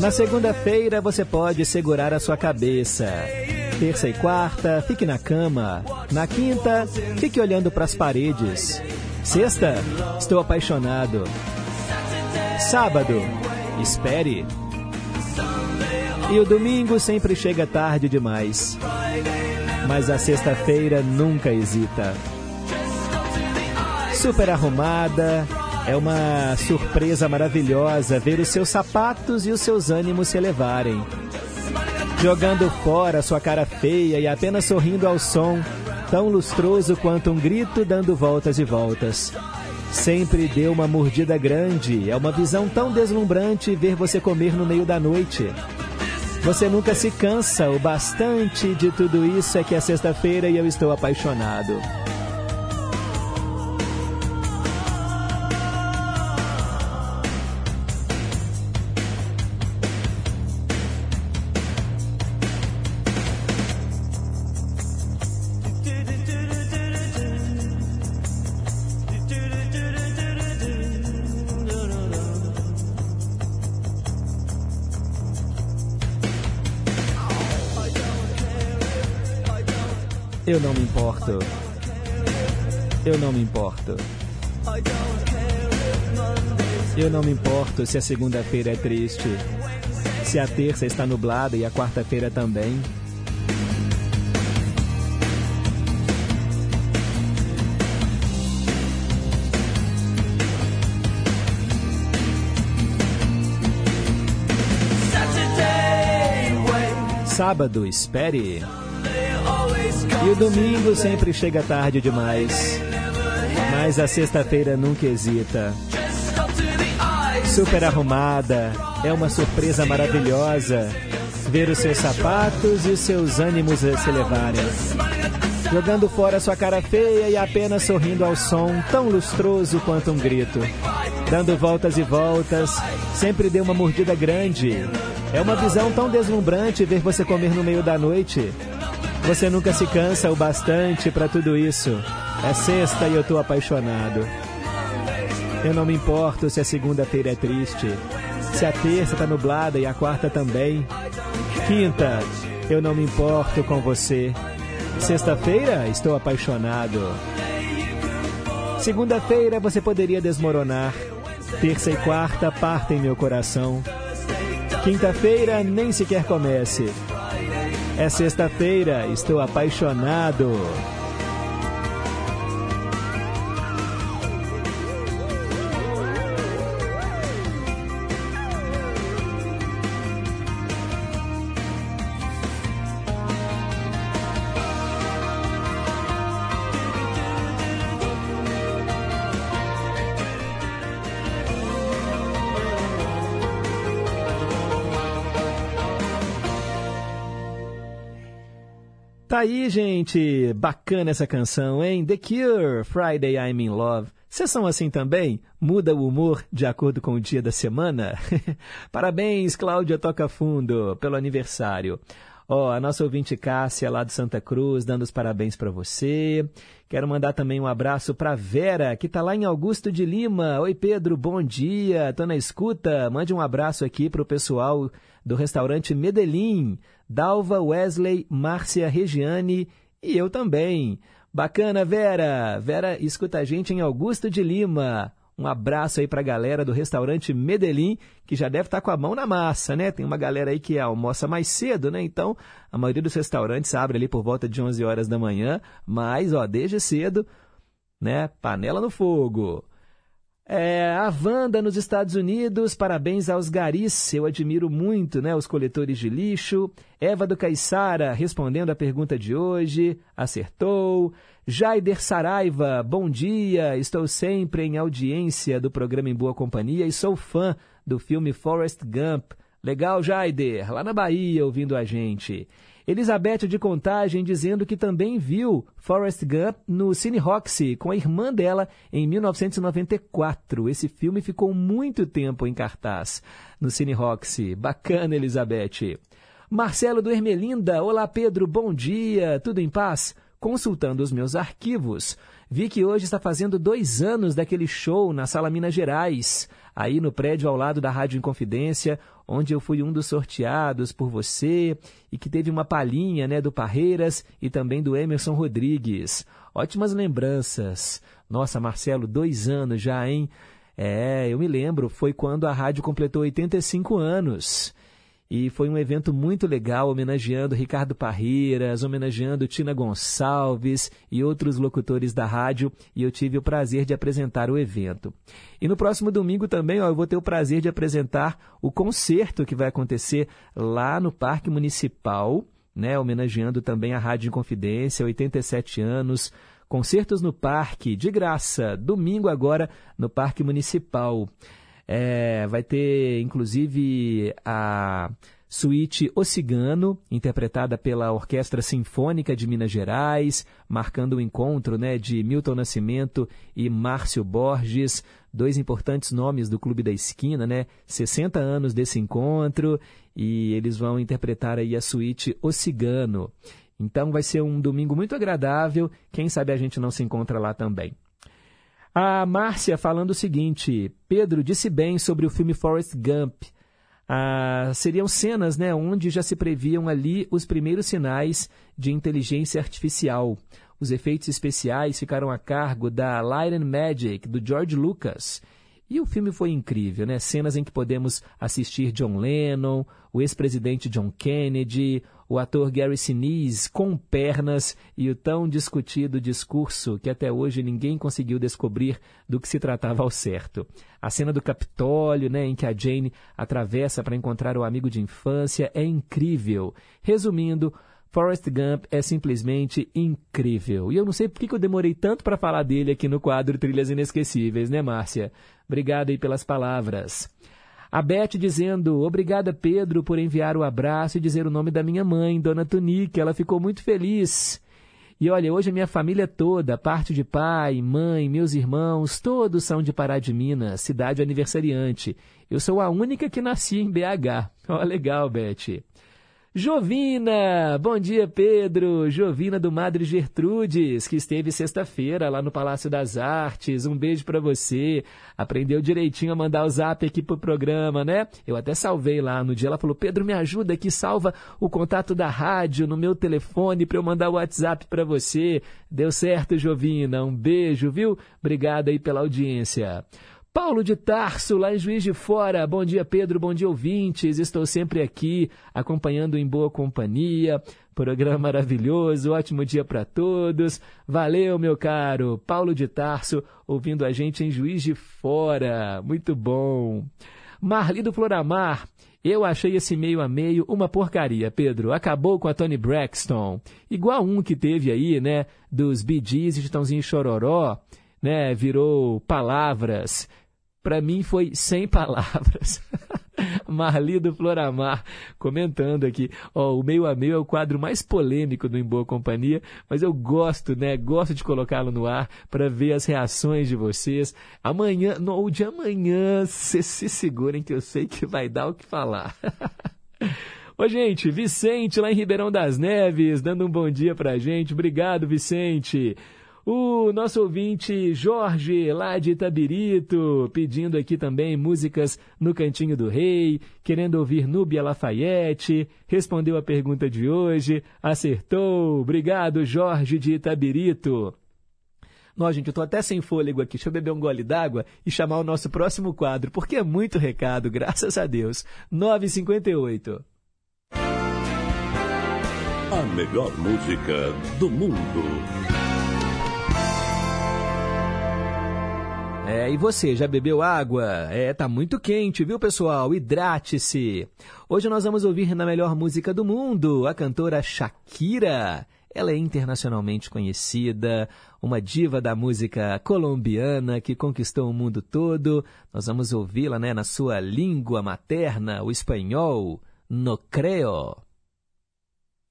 Na segunda-feira você pode segurar a sua cabeça. Terça e quarta, fique na cama. Na quinta, fique olhando para as paredes. Sexta, estou apaixonado. Sábado, espere. E o domingo sempre chega tarde demais. Mas a sexta-feira nunca hesita. Super arrumada, é uma surpresa maravilhosa ver os seus sapatos e os seus ânimos se elevarem. Jogando fora sua cara feia e apenas sorrindo ao som, tão lustroso quanto um grito dando voltas e voltas. Sempre deu uma mordida grande, é uma visão tão deslumbrante ver você comer no meio da noite. Você nunca se cansa, o bastante de tudo isso é que é sexta-feira e eu estou apaixonado. Eu não me importo. Eu não me importo se a segunda-feira é triste, se a terça está nublada e a quarta-feira também. Sábado, espere. E o domingo sempre chega tarde demais. Mas a sexta-feira nunca hesita. Super arrumada, é uma surpresa maravilhosa ver os seus sapatos e seus ânimos se elevarem. Jogando fora sua cara feia e apenas sorrindo ao som tão lustroso quanto um grito. Dando voltas e voltas, sempre dê uma mordida grande. É uma visão tão deslumbrante ver você comer no meio da noite. Você nunca se cansa o bastante para tudo isso. É sexta e eu tô apaixonado. Eu não me importo se a segunda-feira é triste, se a terça tá nublada e a quarta também. Quinta, eu não me importo com você. Sexta-feira, estou apaixonado. Segunda-feira, você poderia desmoronar. Terça e quarta partem meu coração. Quinta-feira, nem sequer comece. É sexta-feira, estou apaixonado. Aí, gente. Bacana essa canção, hein? The Cure, Friday I'm in Love. Vocês são assim também? Muda o humor de acordo com o dia da semana? Parabéns, Cláudia Toca Fundo, pelo aniversário. Ó, oh, a nossa ouvinte Cássia, lá de Santa Cruz, dando os parabéns para você. Quero mandar também um abraço para Vera, que está lá em Augusto de Lima. Oi, Pedro, bom dia. Tô na escuta. Mande um abraço aqui para o pessoal do restaurante Medellín. Dalva, Wesley, Márcia, Regiane e eu também. Bacana, Vera. Vera escuta a gente em Augusto de Lima. Um abraço aí para a galera do restaurante Medellín, que já deve estar tá com a mão na massa, né? Tem uma galera aí que almoça mais cedo, né? Então, a maioria dos restaurantes abre ali por volta de 11 horas da manhã, mas, ó, desde cedo, né? Panela no fogo. É, a Wanda nos Estados Unidos, parabéns aos garis, eu admiro muito né, os coletores de lixo. Eva do Caiçara respondendo a pergunta de hoje, acertou. Jaider Saraiva, bom dia, estou sempre em audiência do programa Em Boa Companhia e sou fã do filme Forrest Gump. Legal, Jaider, lá na Bahia ouvindo a gente. Elizabeth de Contagem dizendo que também viu Forrest Gump no Cine Roxy com a irmã dela em 1994. Esse filme ficou muito tempo em cartaz no Cine Roxy. Bacana, Elizabeth. Marcelo do Ermelinda. Olá, Pedro. Bom dia. Tudo em paz? Consultando os meus arquivos, vi que hoje está fazendo dois anos daquele show na Sala Minas Gerais, aí no prédio ao lado da Rádio Inconfidência, onde eu fui um dos sorteados por você e que teve uma palhinha né, do Parreiras e também do Emerson Rodrigues. Ótimas lembranças. Nossa, Marcelo, dois anos já, hein? É, eu me lembro, foi quando a rádio completou 85 anos. E foi um evento muito legal, homenageando Ricardo Parreiras, homenageando Tina Gonçalves e outros locutores da rádio, e eu tive o prazer de apresentar o evento. E no próximo domingo também, ó, eu vou ter o prazer de apresentar o concerto que vai acontecer lá no Parque Municipal, né, homenageando também a Rádio Inconfidência, 87 anos, Concertos no Parque, de graça, domingo agora no Parque Municipal. É, vai ter, inclusive, a suíte O Cigano, interpretada pela Orquestra Sinfônica de Minas Gerais, marcando o encontro né, de Milton Nascimento e Márcio Borges, dois importantes nomes do Clube da Esquina, né? 60 anos desse encontro, e eles vão interpretar aí a suíte O Cigano. Então vai ser um domingo muito agradável, quem sabe a gente não se encontra lá também. A Márcia falando o seguinte: Pedro disse bem sobre o filme Forrest Gump. Ah, seriam cenas né, onde já se previam ali os primeiros sinais de inteligência artificial. Os efeitos especiais ficaram a cargo da Light and Magic, do George Lucas. E o filme foi incrível, né? Cenas em que podemos assistir John Lennon, o ex-presidente John Kennedy, o ator Gary Sinise com pernas e o tão discutido discurso que até hoje ninguém conseguiu descobrir do que se tratava ao certo. A cena do Capitólio, né, em que a Jane atravessa para encontrar o amigo de infância, é incrível. Resumindo, Forrest Gump é simplesmente incrível. E eu não sei por que eu demorei tanto para falar dele aqui no quadro Trilhas Inesquecíveis, né, Márcia? Obrigado aí pelas palavras. A Beth dizendo, obrigada Pedro por enviar o abraço e dizer o nome da minha mãe, Dona Tunique, ela ficou muito feliz. E olha, hoje a minha família toda, parte de pai, mãe, meus irmãos, todos são de Pará de Minas, cidade aniversariante. Eu sou a única que nasci em BH. Ó, oh, legal, Beth. Jovina! Bom dia, Pedro! Jovina do Madre Gertrudes, que esteve sexta-feira lá no Palácio das Artes. Um beijo para você. Aprendeu direitinho a mandar o zap aqui pro programa, né? Eu até salvei lá no dia. Ela falou: Pedro, me ajuda aqui, salva o contato da rádio no meu telefone para eu mandar o WhatsApp para você. Deu certo, Jovina. Um beijo, viu? Obrigada aí pela audiência. Paulo de Tarso, lá em Juiz de Fora. Bom dia, Pedro. Bom dia, ouvintes. Estou sempre aqui, acompanhando em boa companhia. Programa maravilhoso. Ótimo dia para todos. Valeu, meu caro. Paulo de Tarso, ouvindo a gente em Juiz de Fora. Muito bom. Marli do Floramar. Eu achei esse meio a meio uma porcaria, Pedro. Acabou com a Tony Braxton. Igual um que teve aí, né, dos Bee Gees e Chitãozinho Chororó, né, virou palavras para mim foi sem palavras. Marli do Floramar comentando aqui, ó, o meio a meio é o quadro mais polêmico do Em Boa Companhia, mas eu gosto, né? Gosto de colocá-lo no ar para ver as reações de vocês. Amanhã, no, de amanhã, vocês se segurem que eu sei que vai dar o que falar. Ô, gente, Vicente lá em Ribeirão das Neves, dando um bom dia pra gente. Obrigado, Vicente. O nosso ouvinte Jorge, lá de Itabirito, pedindo aqui também músicas no Cantinho do Rei, querendo ouvir Núbia Lafayette, respondeu a pergunta de hoje, acertou. Obrigado, Jorge de Itabirito. Nós, gente, eu tô até sem fôlego aqui. Deixa eu beber um gole d'água e chamar o nosso próximo quadro, porque é muito recado, graças a Deus. 9h58. A melhor música do mundo. É, e você, já bebeu água? É, tá muito quente, viu, pessoal? Hidrate-se. Hoje nós vamos ouvir na melhor música do mundo, a cantora Shakira. Ela é internacionalmente conhecida, uma diva da música colombiana que conquistou o mundo todo. Nós vamos ouvi-la né, na sua língua materna, o espanhol. No creo.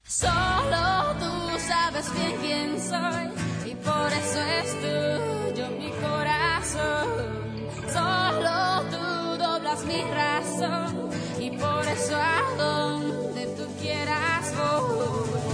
Solo tú sabes bien y por eso a donde tú quieras voy.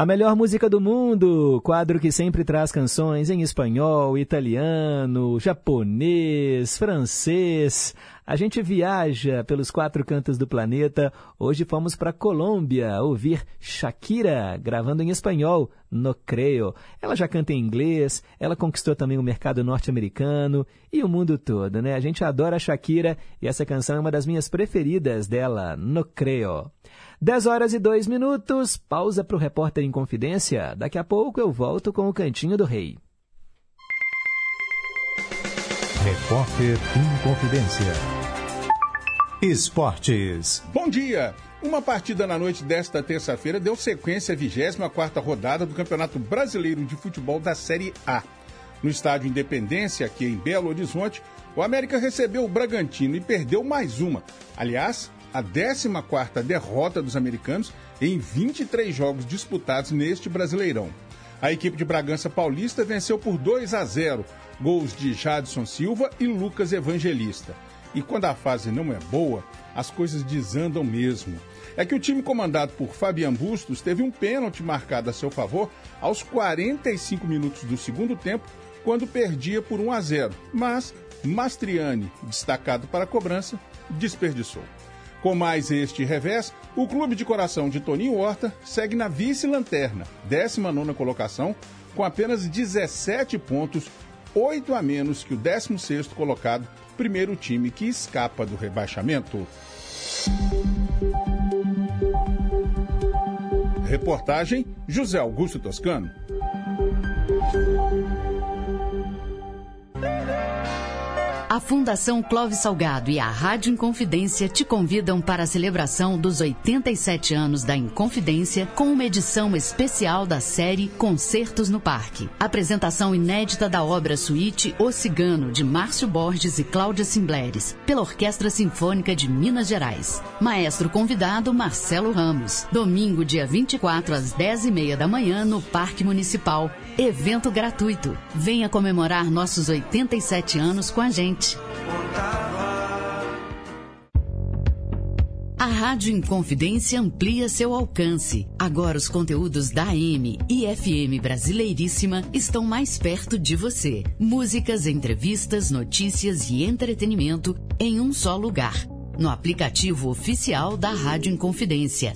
A melhor música do mundo, quadro que sempre traz canções em espanhol, italiano, japonês, francês. A gente viaja pelos quatro cantos do planeta. Hoje fomos para Colômbia ouvir Shakira gravando em espanhol, No Creo. Ela já canta em inglês, ela conquistou também o mercado norte-americano e o mundo todo, né? A gente adora a Shakira e essa canção é uma das minhas preferidas dela, No Creo. 10 horas e 2 minutos, pausa para o repórter em confidência. Daqui a pouco eu volto com o Cantinho do Rei. Repórter em confidência. Esportes. Bom dia! Uma partida na noite desta terça-feira deu sequência à 24ª rodada do Campeonato Brasileiro de Futebol da Série A. No estádio Independência, aqui em Belo Horizonte, o América recebeu o Bragantino e perdeu mais uma. Aliás, a 14ª derrota dos americanos em 23 jogos disputados neste Brasileirão. A equipe de Bragança Paulista venceu por 2 a 0, gols de Jadson Silva e Lucas Evangelista. E quando a fase não é boa, as coisas desandam mesmo. É que o time comandado por Fabian Bustos teve um pênalti marcado a seu favor aos 45 minutos do segundo tempo, quando perdia por 1 a 0. Mas Mastriani, destacado para a cobrança, desperdiçou. Com mais este revés, o clube de coração de Toninho Horta segue na vice-lanterna, 19 colocação, com apenas 17 pontos, 8 a menos que o 16 colocado, primeiro time que escapa do rebaixamento. Reportagem José Augusto Toscano. A Fundação Clóvis Salgado e a Rádio Inconfidência te convidam para a celebração dos 87 anos da Inconfidência com uma edição especial da série Concertos no Parque. Apresentação inédita da obra suíte O Cigano, de Márcio Borges e Cláudia Simbleres, pela Orquestra Sinfônica de Minas Gerais. Maestro convidado Marcelo Ramos. Domingo, dia 24, às 10h30 da manhã, no Parque Municipal. Evento gratuito. Venha comemorar nossos 87 anos com a gente. A Rádio Inconfidência amplia seu alcance. Agora os conteúdos da AM e FM Brasileiríssima estão mais perto de você. Músicas, entrevistas, notícias e entretenimento em um só lugar. No aplicativo oficial da Rádio Inconfidência.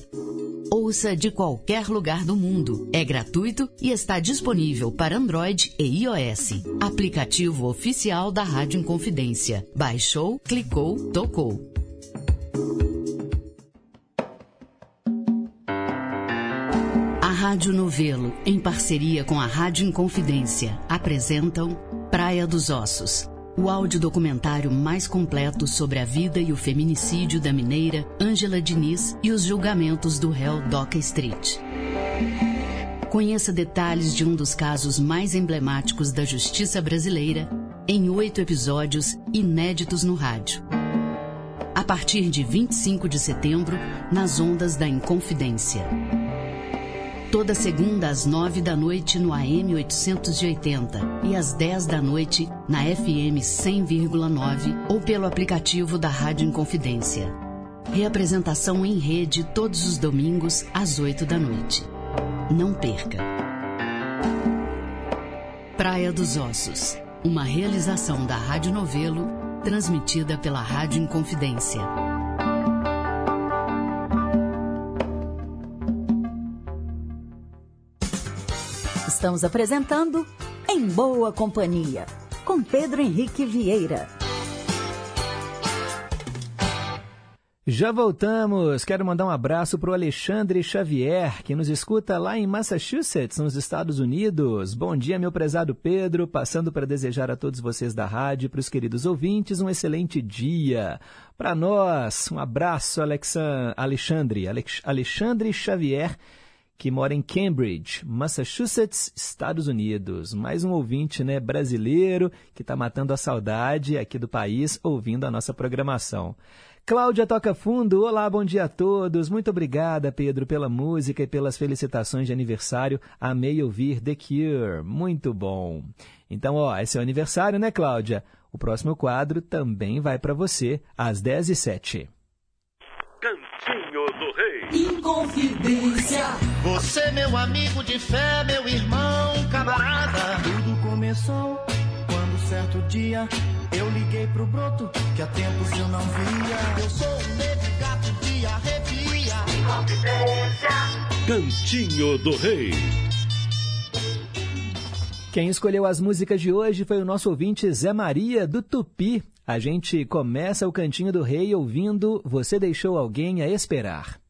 Ouça de qualquer lugar do mundo. É gratuito e está disponível para Android e iOS. Aplicativo oficial da Rádio Inconfidência. Baixou, clicou, tocou. A Rádio Novelo, em parceria com a Rádio Inconfidência, apresentam Praia dos Ossos. O audiodocumentário mais completo sobre a vida e o feminicídio da mineira Ângela Diniz e os julgamentos do réu Doca Street. Conheça detalhes de um dos casos mais emblemáticos da justiça brasileira em oito episódios inéditos no rádio. A partir de 25 de setembro, nas ondas da Inconfidência. Toda segunda às nove da noite no AM 880 e às 10 da noite na FM 100,9 ou pelo aplicativo da Rádio Inconfidência. Reapresentação em rede todos os domingos às 8 da noite. Não perca. Praia dos Ossos, uma realização da Rádio Novelo, transmitida pela Rádio Inconfidência. Estamos apresentando Em Boa Companhia, com Pedro Henrique Vieira. Já voltamos. Quero mandar um abraço para o Alexandre Xavier, que nos escuta lá em Massachusetts, nos Estados Unidos. Bom dia, meu prezado Pedro. Passando para desejar a todos vocês da rádio e para os queridos ouvintes um excelente dia. Para nós, um abraço, Alexan Alexandre. Alex Alexandre Xavier que mora em Cambridge, Massachusetts, Estados Unidos. Mais um ouvinte né, brasileiro que está matando a saudade aqui do país ouvindo a nossa programação. Cláudia Toca Fundo, olá, bom dia a todos. Muito obrigada, Pedro, pela música e pelas felicitações de aniversário. Amei ouvir The Cure, muito bom. Então, ó, é o aniversário, né, Cláudia? O próximo quadro também vai para você, às 10 e 07 Cantinho do Rei. Inconfidência. Você, meu amigo de fé, meu irmão, camarada. Tudo começou quando certo dia eu liguei pro broto que há tempos eu não via. Eu sou um negro gato de arrepia. Inconfidência. Cantinho do Rei. Quem escolheu as músicas de hoje foi o nosso ouvinte Zé Maria do Tupi. A gente começa o Cantinho do Rei ouvindo Você Deixou Alguém a Esperar.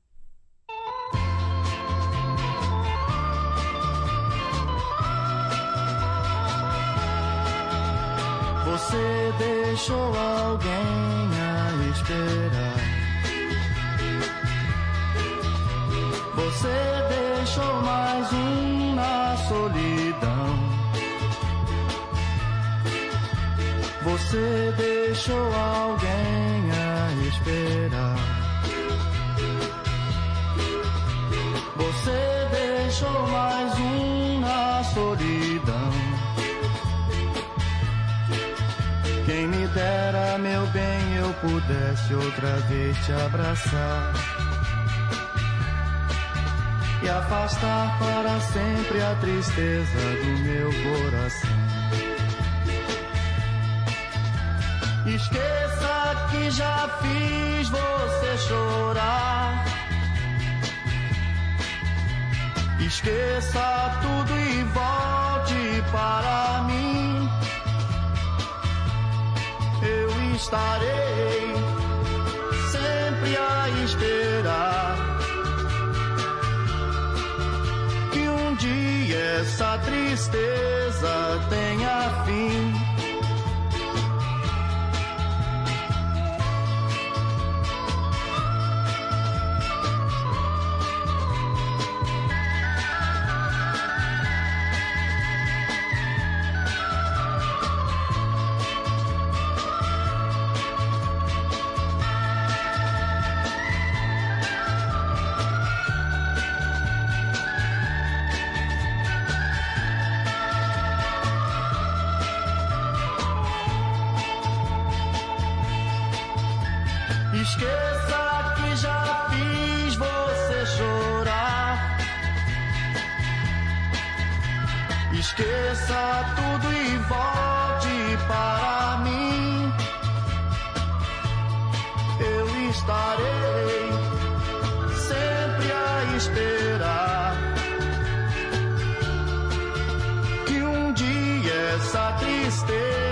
Deixou alguém a esperar. Você deixou mais um na solidão. Você deixou alguém a esperar. Você deixou mais um na solidão. Quem me dera, meu bem, eu pudesse outra vez te abraçar e afastar para sempre a tristeza do meu coração. Esqueça que já fiz você chorar. Esqueça tudo e volte para mim. Estarei sempre a esperar. Que um dia essa tristeza tenha fim. Esqueça que já fiz você chorar. Esqueça tudo e volte para mim. Eu estarei sempre a esperar. Que um dia essa tristeza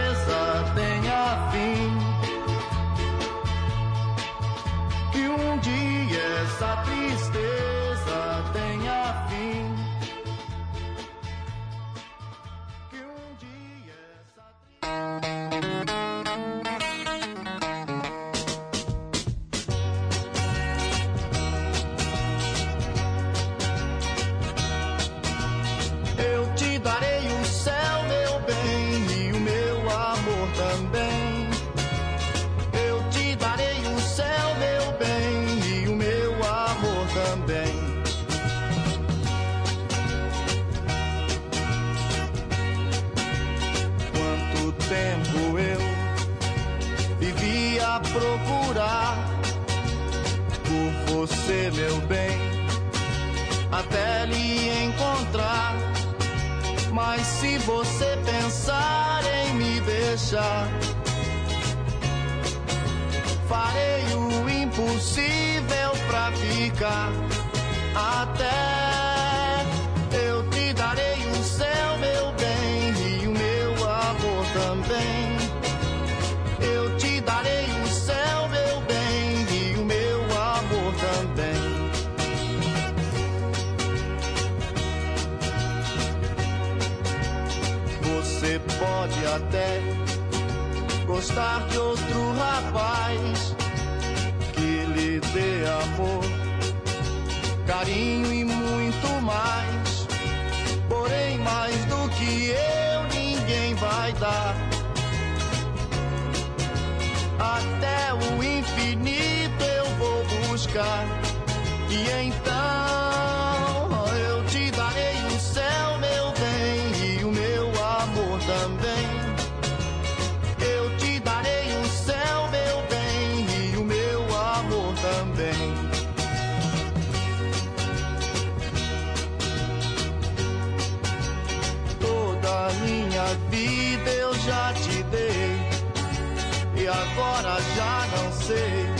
essa tristeza farei o impossível pra ficar. Até eu te darei o céu, meu bem, e o meu amor também. Eu te darei o céu, meu bem, e o meu amor também. Você pode até gostar de outro rapaz que lhe dê amor, carinho e muito mais. Porém, mais do que eu, ninguém vai dar. Até o infinito eu vou buscar. E então cara já não sei.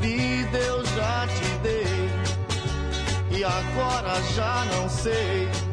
Vida eu já te dei, e agora já não sei.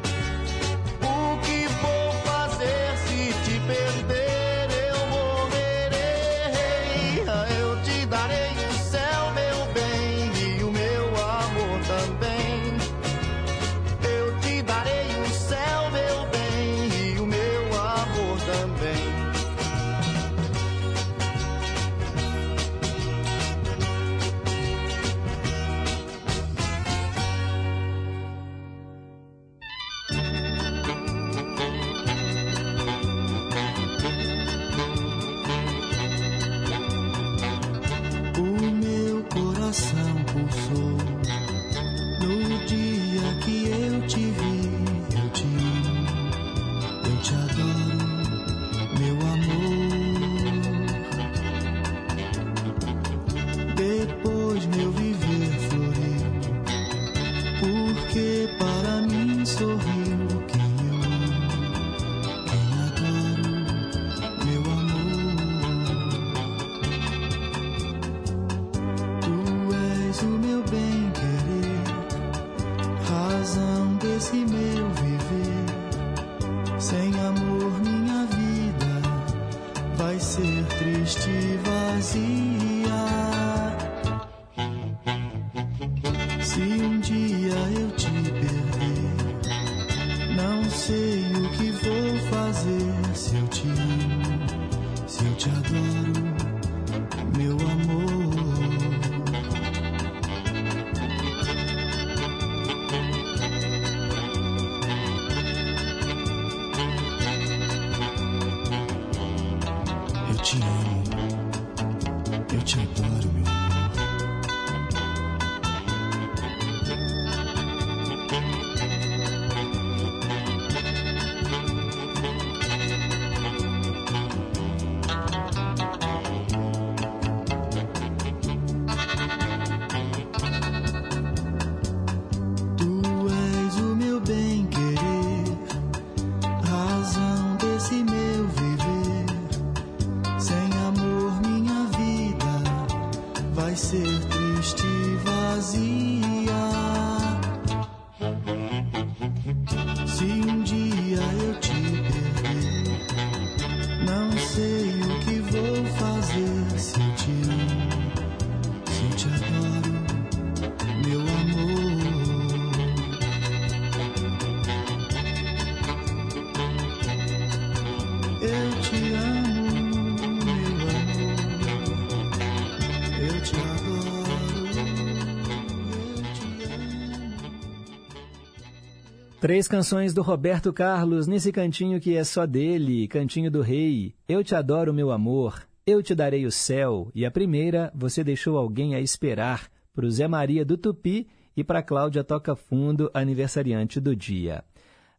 Três canções do Roberto Carlos nesse cantinho que é só dele, Cantinho do Rei. Eu te adoro, meu amor. Eu te darei o céu. E a primeira, você deixou alguém a esperar, para o Zé Maria do Tupi e para Cláudia Toca Fundo, aniversariante do dia.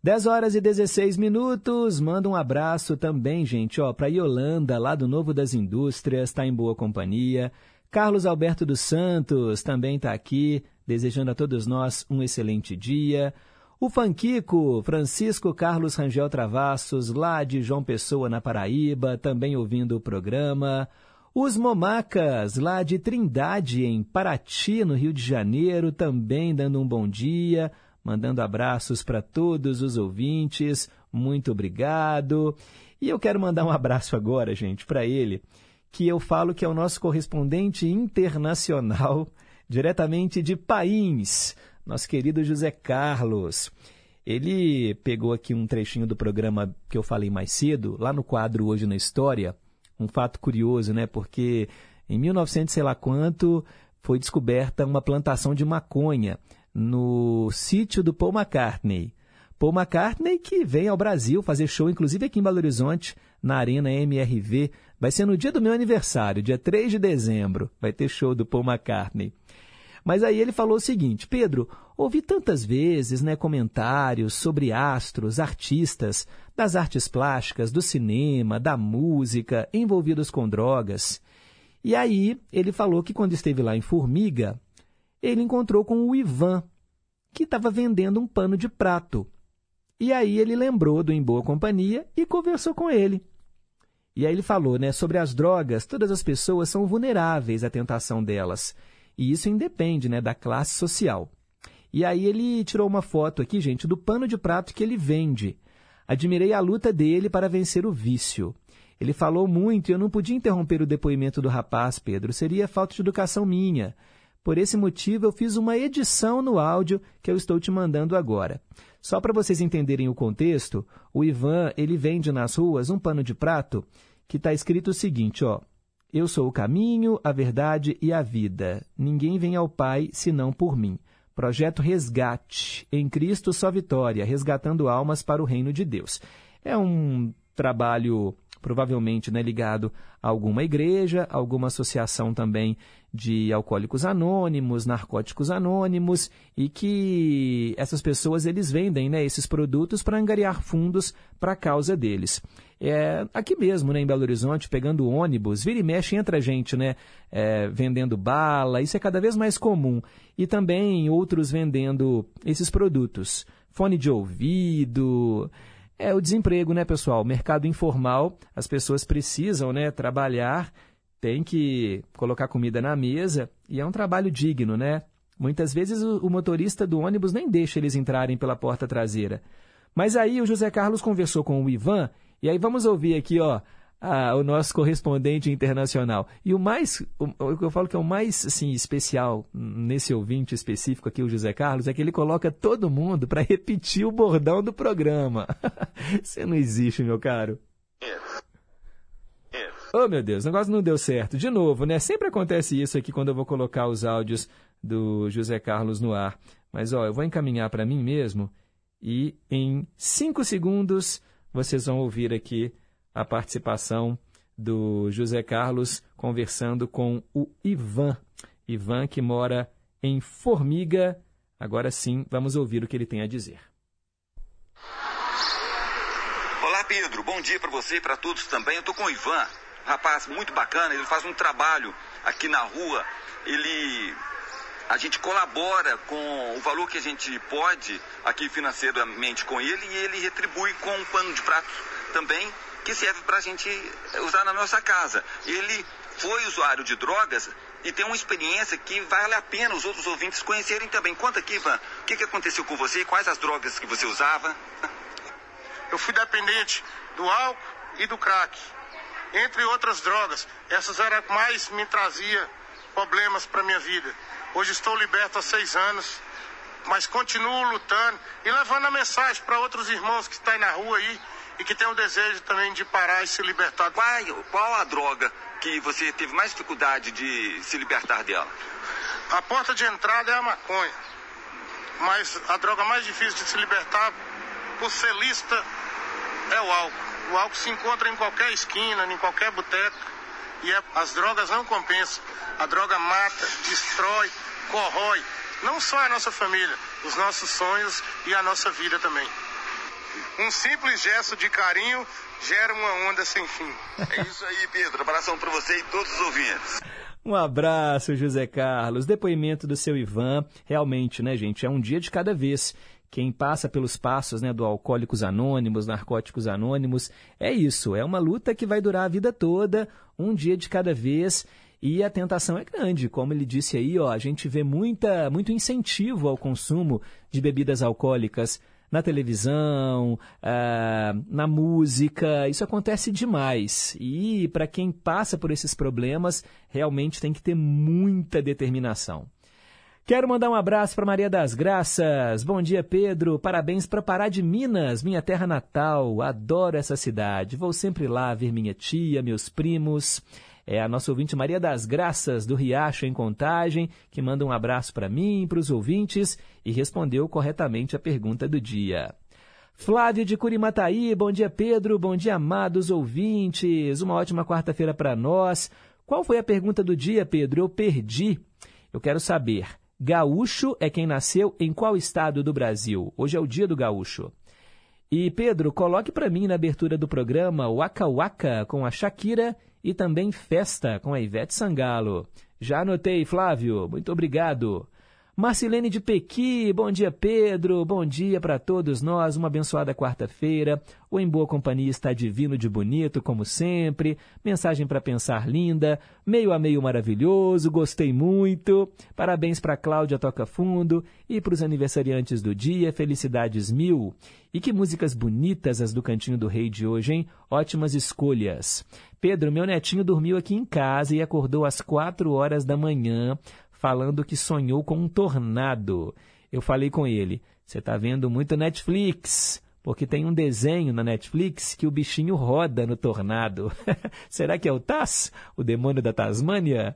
10 horas e 16 minutos. Manda um abraço também, gente, ó, para Yolanda, lá do Novo das Indústrias, está em boa companhia. Carlos Alberto dos Santos também está aqui, desejando a todos nós um excelente dia. O Fanquico, Francisco Carlos Rangel Travassos, lá de João Pessoa, na Paraíba, também ouvindo o programa. Os Momacas, lá de Trindade, em Paraty, no Rio de Janeiro, também dando um bom dia, mandando abraços para todos os ouvintes. Muito obrigado. E eu quero mandar um abraço agora, gente, para ele, que eu falo que é o nosso correspondente internacional, diretamente de Pains, nosso querido José Carlos. Ele pegou aqui um trechinho do programa que eu falei mais cedo, lá no quadro Hoje na História. Um fato curioso, né? Porque em 1900, sei lá quanto, foi descoberta uma plantação de maconha no sítio do Paul McCartney. Paul McCartney que vem ao Brasil fazer show, inclusive aqui em Belo Horizonte, na Arena MRV. Vai ser no dia do meu aniversário, dia 3 de dezembro. Vai ter show do Paul McCartney. Mas aí ele falou o seguinte: Pedro, ouvi tantas vezes né, comentários sobre astros, artistas, das artes plásticas, do cinema, da música, envolvidos com drogas. E aí ele falou que quando esteve lá em Formiga, ele encontrou com o Ivan, que estava vendendo um pano de prato. E aí ele lembrou do Em Boa Companhia e conversou com ele. E aí ele falou, né, sobre as drogas, todas as pessoas são vulneráveis à tentação delas. E isso independe, né, da classe social. E aí ele tirou uma foto aqui, gente, do pano de prato que ele vende. Admirei a luta dele para vencer o vício. Ele falou muito e eu não podia interromper o depoimento do rapaz, Pedro. Seria falta de educação minha. Por esse motivo, eu fiz uma edição no áudio que eu estou te mandando agora. Só para vocês entenderem o contexto, o Ivan ele vende nas ruas um pano de prato que está escrito o seguinte, ó. Eu sou o caminho, a verdade e a vida. Ninguém vem ao Pai senão por mim. Projeto Resgate. Em Cristo só vitória, resgatando almas para o reino de Deus. É um trabalho provavelmente né, ligado a alguma igreja, alguma associação também de alcoólicos anônimos, narcóticos anônimos, e que essas pessoas eles vendem né, esses produtos para angariar fundos para a causa deles. É, aqui mesmo, né, em Belo Horizonte, pegando ônibus, vira e mexe, entra gente né, é, vendendo bala, isso é cada vez mais comum. E também outros vendendo esses produtos. Fone de ouvido, é o desemprego, né, pessoal? Mercado informal, as pessoas precisam, né, trabalhar, tem que colocar comida na mesa e é um trabalho digno, né? Muitas vezes o, o motorista do ônibus nem deixa eles entrarem pela porta traseira. Mas aí o José Carlos conversou com o Ivan e aí vamos ouvir aqui, ó, a, o nosso correspondente internacional. E o mais, o, que eu falo que é o mais assim, especial nesse ouvinte específico aqui, o José Carlos, é que ele coloca todo mundo para repetir o bordão do programa. Você não existe, meu caro. Oh, meu Deus, o negócio não deu certo. De novo, né? Sempre acontece isso aqui quando eu vou colocar os áudios do José Carlos no ar. Mas, ó, eu vou encaminhar para mim mesmo e em cinco segundos vocês vão ouvir aqui a participação do José Carlos conversando com o Ivan. Ivan que mora em Formiga. Agora sim, vamos ouvir o que ele tem a dizer. Olá, Pedro. Bom dia para você e para todos também. Eu estou com o Ivan, um rapaz muito bacana. Ele faz um trabalho aqui na rua. Ele a gente colabora com o valor que a gente pode aqui financeiramente com ele e ele retribui com um pano de prato também que serve para a gente usar na nossa casa. Ele foi usuário de drogas e tem uma experiência que vale a pena os outros ouvintes conhecerem também. Conta aqui, Ivan, o que, que aconteceu com você? Quais as drogas que você usava? Eu fui dependente do álcool e do crack, entre outras drogas. Essas eram que mais me trazia problemas para minha vida. Hoje estou liberto há seis anos, mas continuo lutando e levando a mensagem para outros irmãos que estão aí na rua aí e que tem o desejo também de parar e se libertar. Qual, qual a droga que você teve mais dificuldade de se libertar dela? A porta de entrada é a maconha, mas a droga mais difícil de se libertar, por ser lista, é o álcool. O álcool se encontra em qualquer esquina, em qualquer boteco, e é, as drogas não compensam. A droga mata, destrói, corrói, não só a nossa família, os nossos sonhos e a nossa vida também. Um simples gesto de carinho gera uma onda sem fim. É isso aí, Pedro. Abração para você e todos os ouvintes. Um abraço, José Carlos. Depoimento do seu Ivan. Realmente, né, gente? É um dia de cada vez. Quem passa pelos passos né, do Alcoólicos Anônimos, Narcóticos Anônimos, é isso. É uma luta que vai durar a vida toda, um dia de cada vez. E a tentação é grande, como ele disse aí, ó, a gente vê muita, muito incentivo ao consumo de bebidas alcoólicas na televisão, uh, na música, isso acontece demais. E para quem passa por esses problemas, realmente tem que ter muita determinação. Quero mandar um abraço para Maria das Graças. Bom dia, Pedro. Parabéns para Pará de Minas, minha terra natal. Adoro essa cidade. Vou sempre lá ver minha tia, meus primos. É a nossa ouvinte Maria das Graças, do Riacho, em Contagem, que manda um abraço para mim, para os ouvintes e respondeu corretamente a pergunta do dia. Flávio de Curimataí, bom dia, Pedro. Bom dia, amados ouvintes. Uma ótima quarta-feira para nós. Qual foi a pergunta do dia, Pedro? Eu perdi. Eu quero saber. Gaúcho é quem nasceu em qual estado do Brasil? Hoje é o dia do gaúcho. E Pedro, coloque para mim na abertura do programa Waka Waka com a Shakira e também Festa com a Ivete Sangalo. Já anotei, Flávio. Muito obrigado. Marcilene de Pequi, bom dia Pedro, bom dia para todos nós, uma abençoada quarta-feira. O Em Boa Companhia está divino de bonito, como sempre. Mensagem para pensar linda, meio a meio maravilhoso, gostei muito. Parabéns para Cláudia Toca Fundo e para os aniversariantes do dia, felicidades mil. E que músicas bonitas as do Cantinho do Rei de hoje, hein? Ótimas escolhas. Pedro, meu netinho dormiu aqui em casa e acordou às quatro horas da manhã falando que sonhou com um tornado. Eu falei com ele: Você está vendo muito Netflix? Porque tem um desenho na Netflix que o bichinho roda no tornado. Será que é o Taz, o demônio da Tasmânia?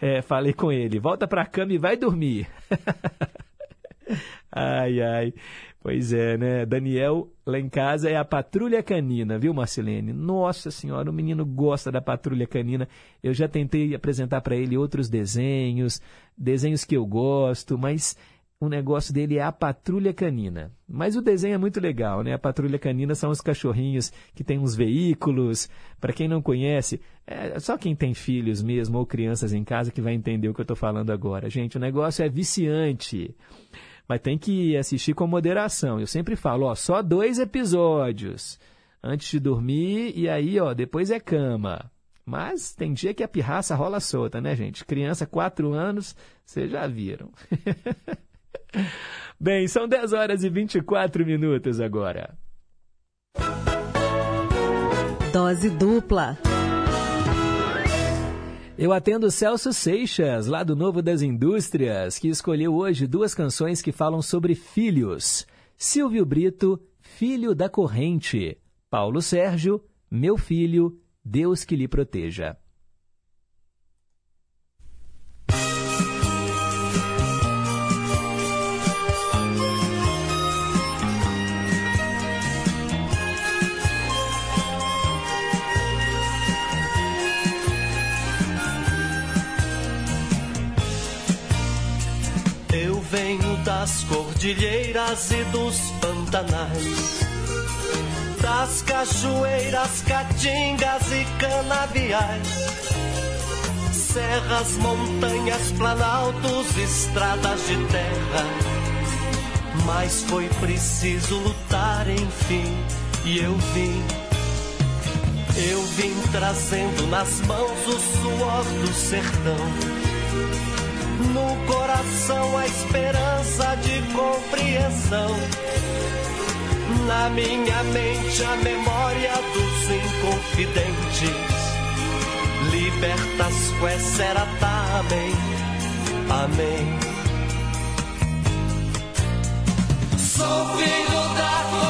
É, falei com ele: Volta para a cama e vai dormir. ai, ai. Pois é, né? Daniel, lá em casa, é a patrulha canina, viu, Marcelene? Nossa senhora, o menino gosta da patrulha canina. Eu já tentei apresentar para ele outros desenhos, desenhos que eu gosto, mas o negócio dele é a patrulha canina. Mas o desenho é muito legal, né? A patrulha canina são os cachorrinhos que têm uns veículos. Para quem não conhece, é só quem tem filhos mesmo ou crianças em casa que vai entender o que eu estou falando agora. Gente, o negócio é viciante mas tem que assistir com moderação. Eu sempre falo, ó, só dois episódios antes de dormir e aí, ó, depois é cama. Mas tem dia que a pirraça rola solta, né, gente? Criança, quatro anos, vocês já viram. Bem, são 10 horas e 24 minutos agora. Dose dupla. Eu atendo Celso Seixas, lá do Novo das Indústrias, que escolheu hoje duas canções que falam sobre filhos. Silvio Brito, Filho da Corrente. Paulo Sérgio, Meu Filho, Deus que lhe proteja. Cordilheiras e dos pantanais, das cachoeiras, caatingas e canaviais, serras, montanhas, planaltos, estradas de terra. Mas foi preciso lutar, enfim, e eu vim. Eu vim trazendo nas mãos o suor do sertão no coração a esperança de compreensão. Na minha mente a memória dos inconfidentes. Libertas quae amém, amém. Sou filho da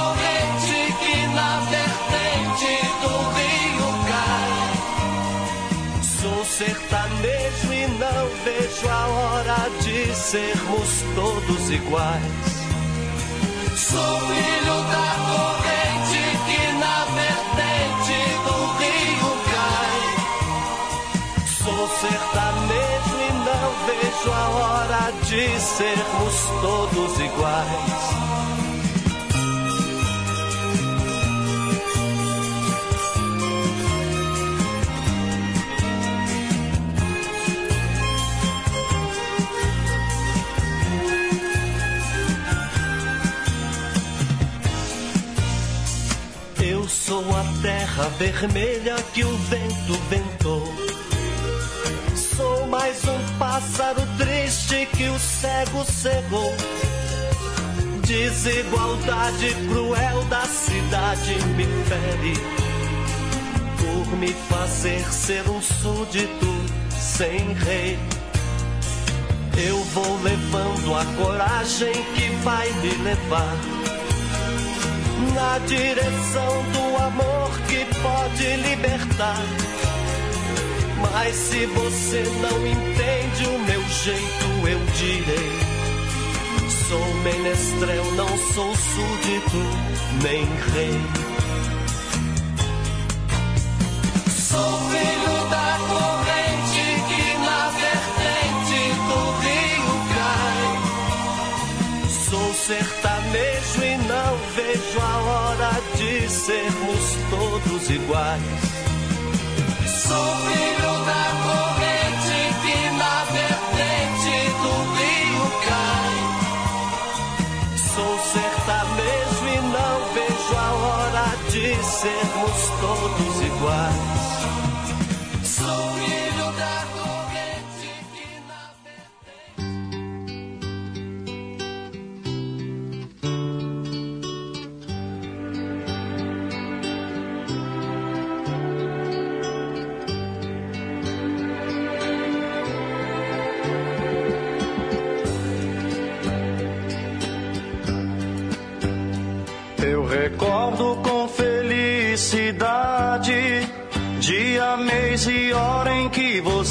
de sermos todos iguais. Sou filho da corrente que na vertente do rio cai. Sou sertanejo e não vejo a hora de sermos todos iguais. sou a terra vermelha que o vento ventou. Sou mais um pássaro triste que o cego cegou. Desigualdade cruel da cidade me fere. Por me fazer ser um súdito sem rei. Eu vou levando a coragem que vai me levar na direção do amor que pode libertar. Mas se você não entende o meu jeito, eu direi. Sou menestrel, não sou súdito, nem rei. iguais. Sou filho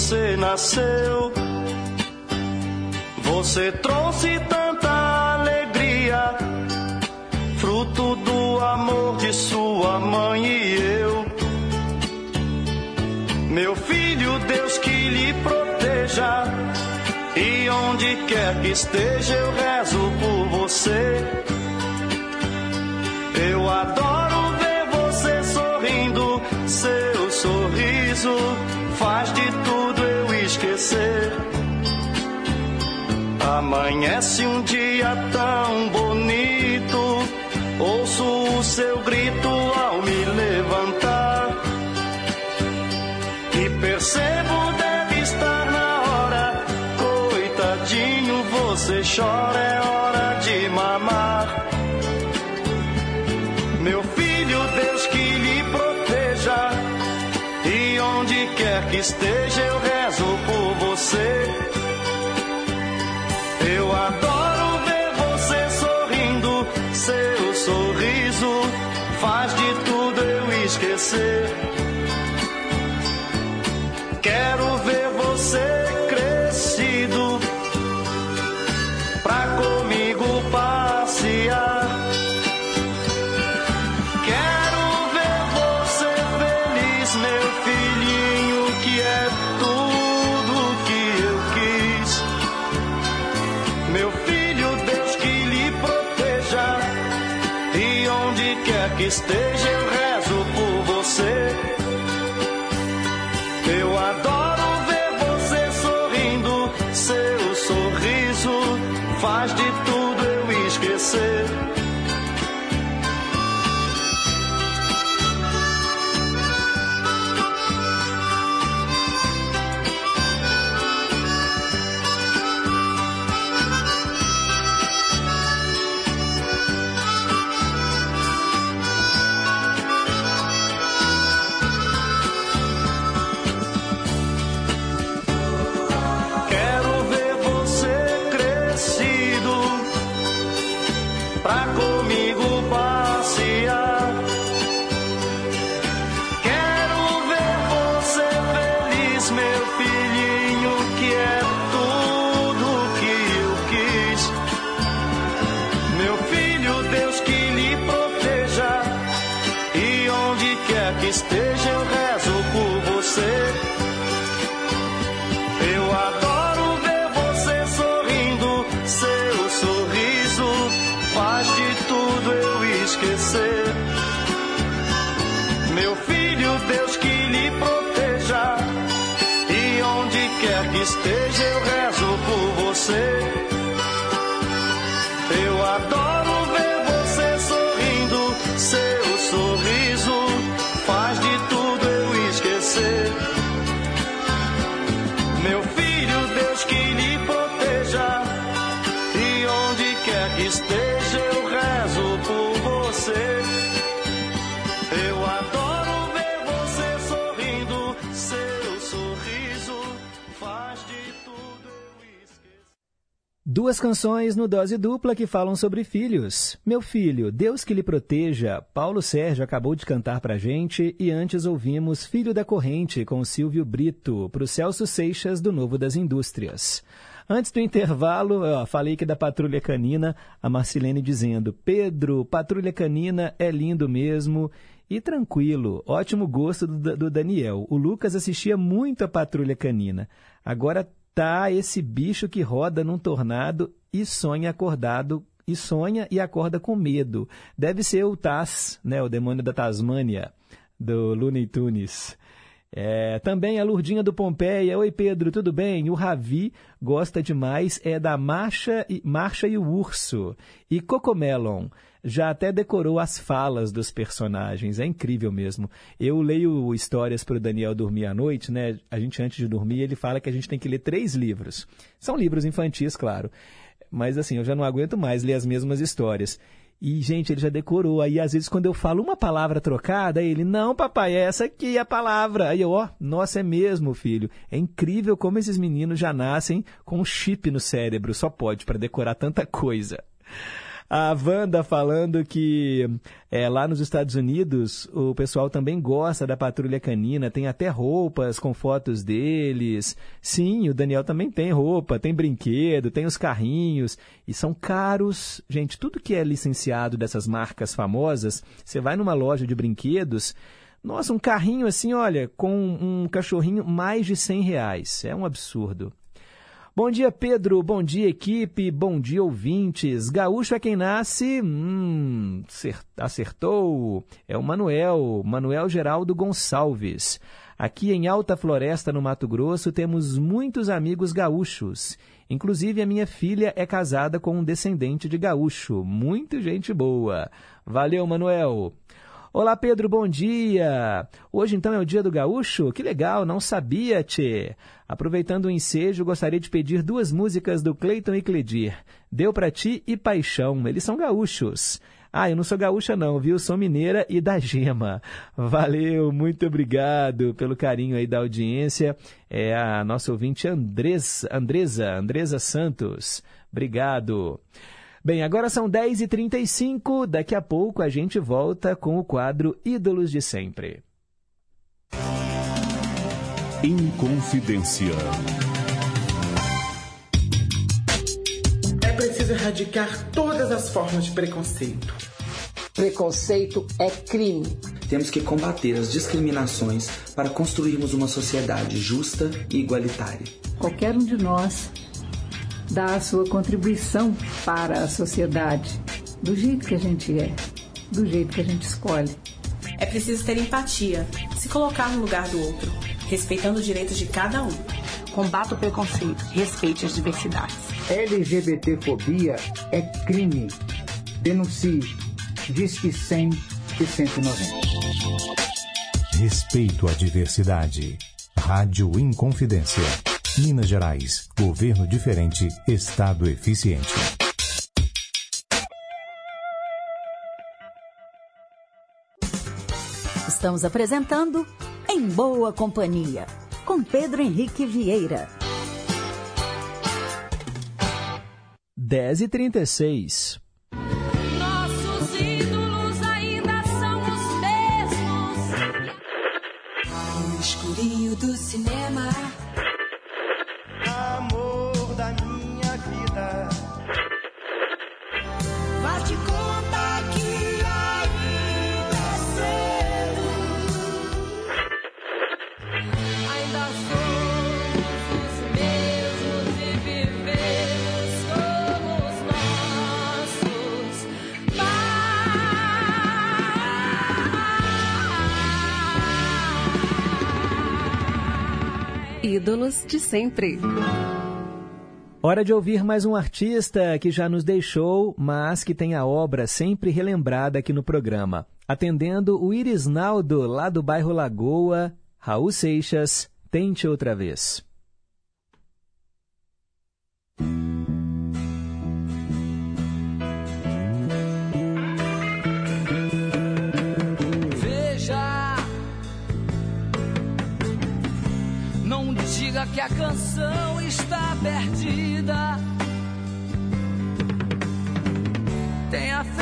você nasceu. Você trouxe tanta alegria, fruto do amor de sua mãe e eu. Meu filho, Deus que lhe proteja, e onde quer que esteja, eu rezo por você. Eu adoro ver você sorrindo, seu sorriso. Amanhece um dia tão bonito. você filhinho que é Duas canções no dose dupla que falam sobre filhos. Meu filho, Deus que lhe proteja. Paulo Sérgio acabou de cantar pra gente e antes ouvimos Filho da Corrente com Silvio Brito, pro Celso Seixas do Novo das Indústrias. Antes do intervalo, ó, falei que da Patrulha Canina, a Marcilene dizendo: Pedro, Patrulha Canina é lindo mesmo e tranquilo, ótimo gosto do, do Daniel. O Lucas assistia muito a Patrulha Canina. Agora tá esse bicho que roda num tornado e sonha acordado e sonha e acorda com medo. Deve ser o Taz, né, o demônio da Tasmânia, do Looney Tunes. É, também a Lurdinha do Pompeia. Oi, Pedro, tudo bem? O Ravi gosta demais, é da Marcha e, Marcha e o Urso. E Cocomelon já até decorou as falas dos personagens. É incrível mesmo. Eu leio histórias para o Daniel dormir à noite, né? A gente, antes de dormir, ele fala que a gente tem que ler três livros. São livros infantis, claro. Mas assim, eu já não aguento mais ler as mesmas histórias. E, gente, ele já decorou. Aí, às vezes, quando eu falo uma palavra trocada, ele, não, papai, é essa aqui a palavra. Aí eu, ó, nossa, é mesmo, filho. É incrível como esses meninos já nascem com um chip no cérebro. Só pode para decorar tanta coisa. A Wanda falando que é, lá nos Estados Unidos o pessoal também gosta da patrulha canina, tem até roupas com fotos deles. Sim, o Daniel também tem roupa, tem brinquedo, tem os carrinhos e são caros. Gente, tudo que é licenciado dessas marcas famosas, você vai numa loja de brinquedos. Nossa, um carrinho assim, olha, com um cachorrinho, mais de 100 reais. É um absurdo. Bom dia, Pedro. Bom dia, equipe. Bom dia, ouvintes. Gaúcho é quem nasce. Hum, acertou. É o Manuel, Manuel Geraldo Gonçalves. Aqui em Alta Floresta, no Mato Grosso, temos muitos amigos gaúchos. Inclusive, a minha filha é casada com um descendente de gaúcho. Muito gente boa. Valeu, Manuel. Olá, Pedro, bom dia! Hoje então é o dia do gaúcho? Que legal, não sabia, tchê! Aproveitando o ensejo, gostaria de pedir duas músicas do Cleiton e Cledir. Deu pra ti e Paixão, eles são gaúchos. Ah, eu não sou gaúcha não, viu? Sou mineira e da gema. Valeu, muito obrigado pelo carinho aí da audiência. É a nossa ouvinte Andres, Andresa, Andresa Santos. Obrigado. Bem, agora são 10h35, daqui a pouco a gente volta com o quadro Ídolos de Sempre. Inconfidência. É preciso erradicar todas as formas de preconceito. Preconceito é crime. Temos que combater as discriminações para construirmos uma sociedade justa e igualitária. Qualquer um de nós dá a sua contribuição para a sociedade, do jeito que a gente é, do jeito que a gente escolhe. É preciso ter empatia, se colocar no lugar do outro, respeitando os direitos de cada um. Combate o preconceito, respeite as diversidades. LGBTfobia é crime. Denuncie. Diz que 100 e 190. Respeito à diversidade. Rádio Inconfidência. Minas Gerais. Governo diferente, Estado eficiente. Estamos apresentando Em Boa Companhia, com Pedro Henrique Vieira. 10h36. Nossos ídolos ainda são os mesmos. No escurinho do cinema. Ídolos de sempre. Hora de ouvir mais um artista que já nos deixou, mas que tem a obra sempre relembrada aqui no programa. Atendendo o Irisnaldo, lá do bairro Lagoa, Raul Seixas, Tente Outra Vez. que a canção está perdida. Tenha fé.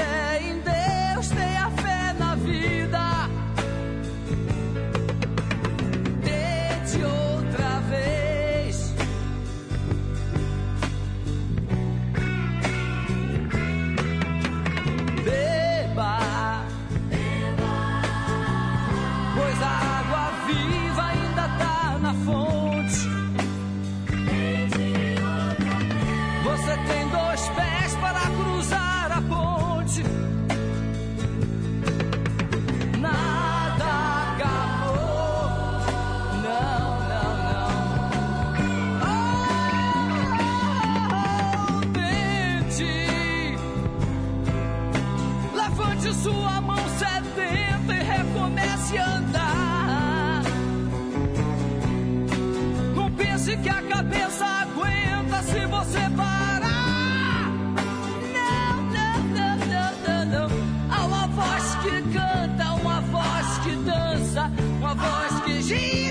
She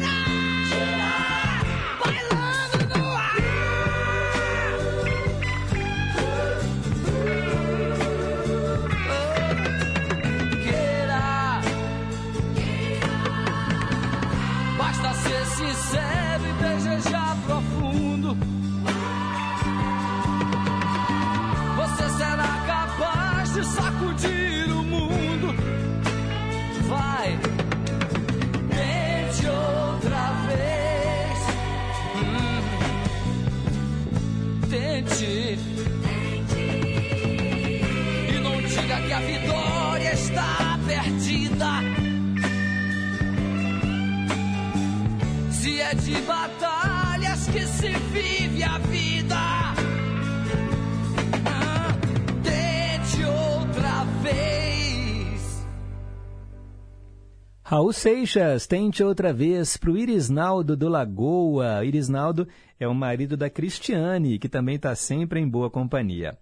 Raul Seixas, tente outra vez para o Irisnaldo do Lagoa. Irisnaldo é o marido da Cristiane, que também está sempre em boa companhia.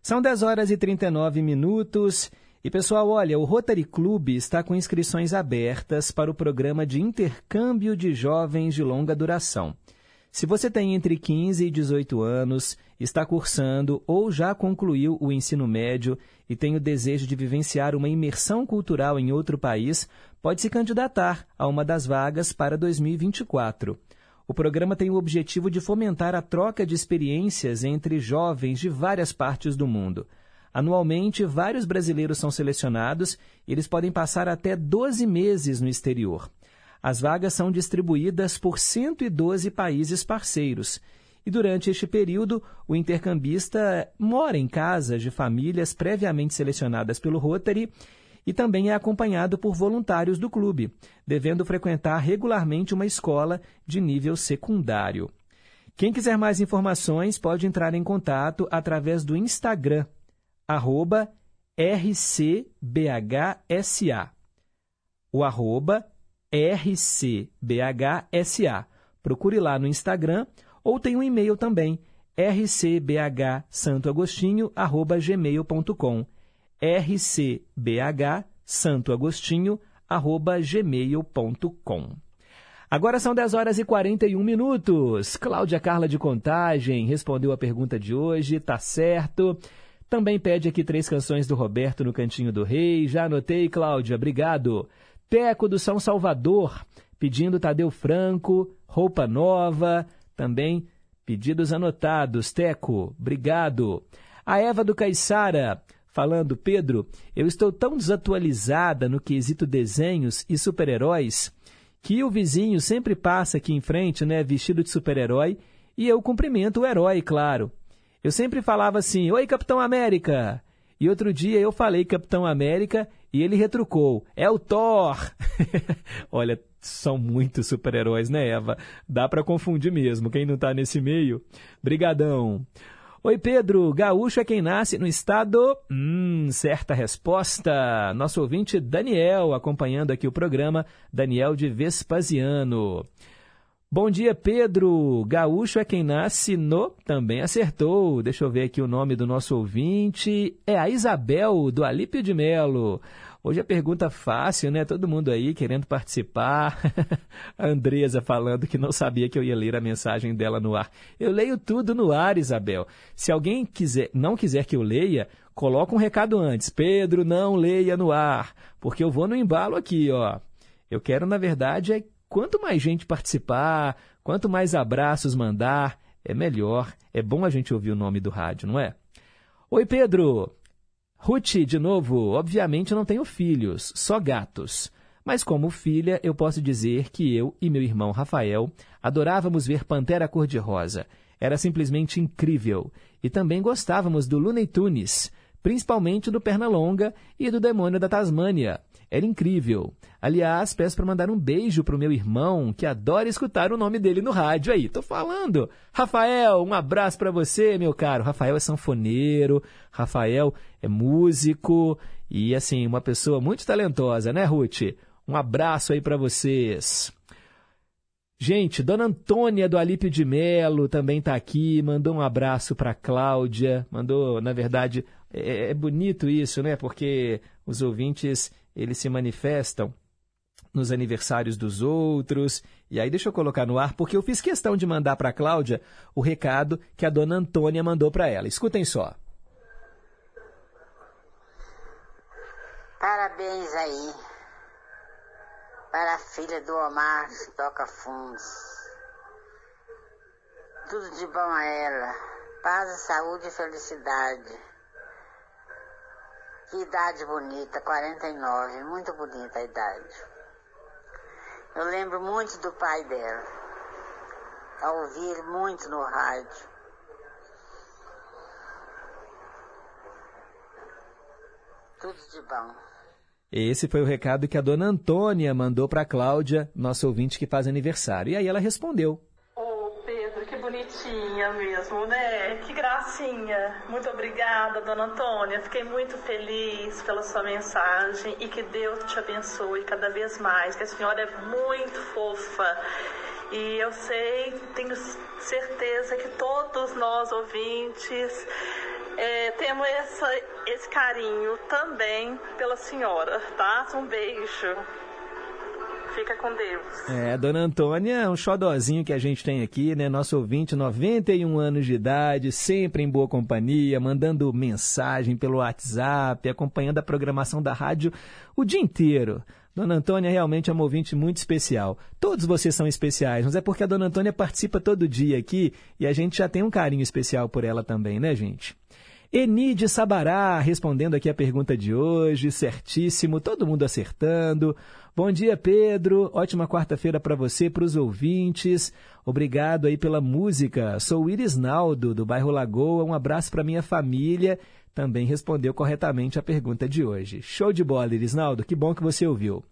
São 10 horas e 39 minutos. E pessoal, olha, o Rotary Club está com inscrições abertas para o programa de intercâmbio de jovens de longa duração. Se você tem entre 15 e 18 anos, está cursando ou já concluiu o ensino médio e tem o desejo de vivenciar uma imersão cultural em outro país, pode se candidatar a uma das vagas para 2024. O programa tem o objetivo de fomentar a troca de experiências entre jovens de várias partes do mundo. Anualmente, vários brasileiros são selecionados e eles podem passar até 12 meses no exterior. As vagas são distribuídas por 112 países parceiros. E durante este período, o intercambista mora em casas de famílias previamente selecionadas pelo Rotary e também é acompanhado por voluntários do clube, devendo frequentar regularmente uma escola de nível secundário. Quem quiser mais informações pode entrar em contato através do Instagram, arroba RCBHSA. O arroba RCBHSA. Procure lá no Instagram ou tem um e-mail também, rcbhsantoagostinho.gmail.com rcbhsantoagostinho.gmail.com Agora são 10 horas e 41 minutos. Cláudia Carla de Contagem respondeu a pergunta de hoje, tá certo. Também pede aqui três canções do Roberto no Cantinho do Rei. Já anotei, Cláudia, obrigado. Teco do São Salvador, pedindo Tadeu Franco, Roupa Nova. Também pedidos anotados. Teco, obrigado. A Eva do Caiçara, falando, Pedro, eu estou tão desatualizada no quesito desenhos e super-heróis que o vizinho sempre passa aqui em frente, né, vestido de super-herói, e eu cumprimento o herói, claro. Eu sempre falava assim: Oi, Capitão América! E outro dia eu falei Capitão América e ele retrucou: É o Thor! Olha, são muitos super-heróis, né, Eva? Dá para confundir mesmo, quem não tá nesse meio. Brigadão! Oi, Pedro. Gaúcho é quem nasce no estado? Hum, certa resposta. Nosso ouvinte Daniel, acompanhando aqui o programa, Daniel de Vespasiano. Bom dia, Pedro. Gaúcho é quem nasce no. Também acertou. Deixa eu ver aqui o nome do nosso ouvinte. É a Isabel, do Alípio de Melo. Hoje a pergunta fácil, né? Todo mundo aí querendo participar. a Andresa falando que não sabia que eu ia ler a mensagem dela no ar. Eu leio tudo no ar, Isabel. Se alguém quiser, não quiser que eu leia, coloca um recado antes. Pedro, não leia no ar, porque eu vou no embalo aqui, ó. Eu quero, na verdade, é quanto mais gente participar, quanto mais abraços mandar, é melhor. É bom a gente ouvir o nome do rádio, não é? Oi, Pedro. Ruth, de novo, obviamente não tenho filhos, só gatos. Mas como filha, eu posso dizer que eu e meu irmão Rafael adorávamos ver Pantera Cor-de-Rosa. Era simplesmente incrível. E também gostávamos do Looney Tunes, principalmente do Pernalonga e do Demônio da Tasmânia. Era incrível. Aliás, peço para mandar um beijo pro meu irmão, que adora escutar o nome dele no rádio aí. Tô falando. Rafael, um abraço para você, meu caro. Rafael é sanfoneiro, Rafael é músico e assim, uma pessoa muito talentosa, né, Ruth? Um abraço aí para vocês. Gente, Dona Antônia do Alípio de Melo também está aqui, mandou um abraço para Cláudia, mandou, na verdade, é, é bonito isso, né? Porque os ouvintes eles se manifestam nos aniversários dos outros. E aí deixa eu colocar no ar, porque eu fiz questão de mandar para a Cláudia o recado que a dona Antônia mandou para ela. Escutem só. Parabéns aí para a filha do Omar Toca Fundos. Tudo de bom a ela. Paz, saúde e felicidade. Que idade bonita, 49, muito bonita a idade. Eu lembro muito do pai dela, a ouvir muito no rádio. Tudo de bom. Esse foi o recado que a dona Antônia mandou para a Cláudia, nosso ouvinte que faz aniversário. E aí ela respondeu. Bonitinha mesmo, né? Que gracinha. Muito obrigada, dona Antônia. Fiquei muito feliz pela sua mensagem e que Deus te abençoe cada vez mais, que a senhora é muito fofa. E eu sei, tenho certeza que todos nós ouvintes é, temos essa, esse carinho também pela senhora, tá? Um beijo. Fica com Deus. É, Dona Antônia um xodozinho que a gente tem aqui, né? Nosso ouvinte, 91 anos de idade, sempre em boa companhia, mandando mensagem pelo WhatsApp, acompanhando a programação da rádio o dia inteiro. Dona Antônia realmente é uma ouvinte muito especial. Todos vocês são especiais, mas é porque a Dona Antônia participa todo dia aqui e a gente já tem um carinho especial por ela também, né, gente? Enide Sabará, respondendo aqui a pergunta de hoje, certíssimo, todo mundo acertando. Bom dia, Pedro. Ótima quarta-feira para você, para os ouvintes. Obrigado aí pela música. Sou o Iris Naldo, do bairro Lagoa. Um abraço para minha família. Também respondeu corretamente a pergunta de hoje. Show de bola, Irisnaldo. Que bom que você ouviu.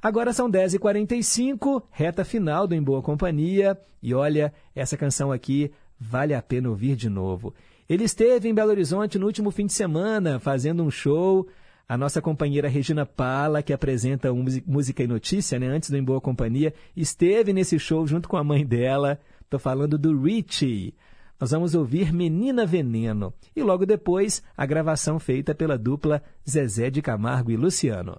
Agora são 10h45, reta final do Em Boa Companhia. E olha, essa canção aqui vale a pena ouvir de novo. Ele esteve em Belo Horizonte no último fim de semana, fazendo um show. A nossa companheira Regina Pala, que apresenta Música e Notícia, né, antes do Em Boa Companhia, esteve nesse show junto com a mãe dela. Estou falando do Richie. Nós vamos ouvir Menina Veneno e logo depois a gravação feita pela dupla Zezé de Camargo e Luciano.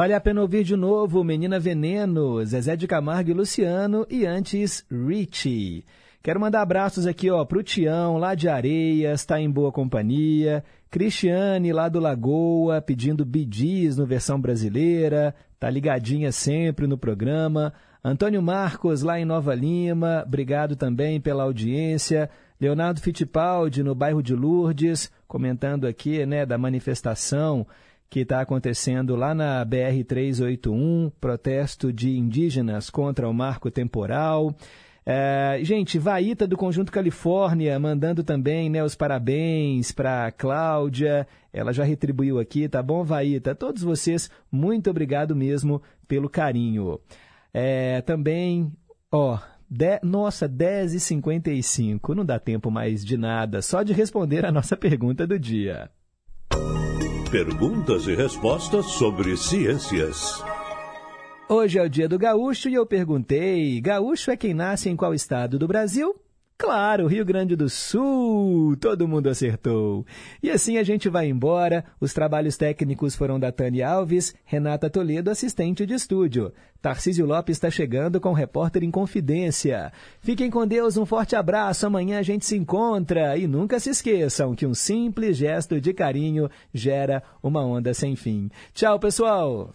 Vale a pena ouvir de novo Menina Veneno, Zezé de Camargo e Luciano e antes Richie. Quero mandar abraços aqui ó pro Tião, lá de Areias, tá em boa companhia. Cristiane, lá do Lagoa, pedindo bidis no versão brasileira, tá ligadinha sempre no programa. Antônio Marcos, lá em Nova Lima, obrigado também pela audiência. Leonardo Fittipaldi, no bairro de Lourdes, comentando aqui né, da manifestação que está acontecendo lá na BR-381, protesto de indígenas contra o marco temporal. É, gente, Vaíta do Conjunto Califórnia mandando também né, os parabéns para Cláudia. Ela já retribuiu aqui, tá bom, Vaíta? Todos vocês, muito obrigado mesmo pelo carinho. É, também, ó, de, nossa, 10h55, não dá tempo mais de nada, só de responder a nossa pergunta do dia. Perguntas e respostas sobre ciências. Hoje é o dia do gaúcho e eu perguntei: gaúcho é quem nasce em qual estado do Brasil? Claro, Rio Grande do Sul! Todo mundo acertou. E assim a gente vai embora. Os trabalhos técnicos foram da Tânia Alves, Renata Toledo, assistente de estúdio. Tarcísio Lopes está chegando com o repórter em confidência. Fiquem com Deus, um forte abraço. Amanhã a gente se encontra. E nunca se esqueçam que um simples gesto de carinho gera uma onda sem fim. Tchau, pessoal!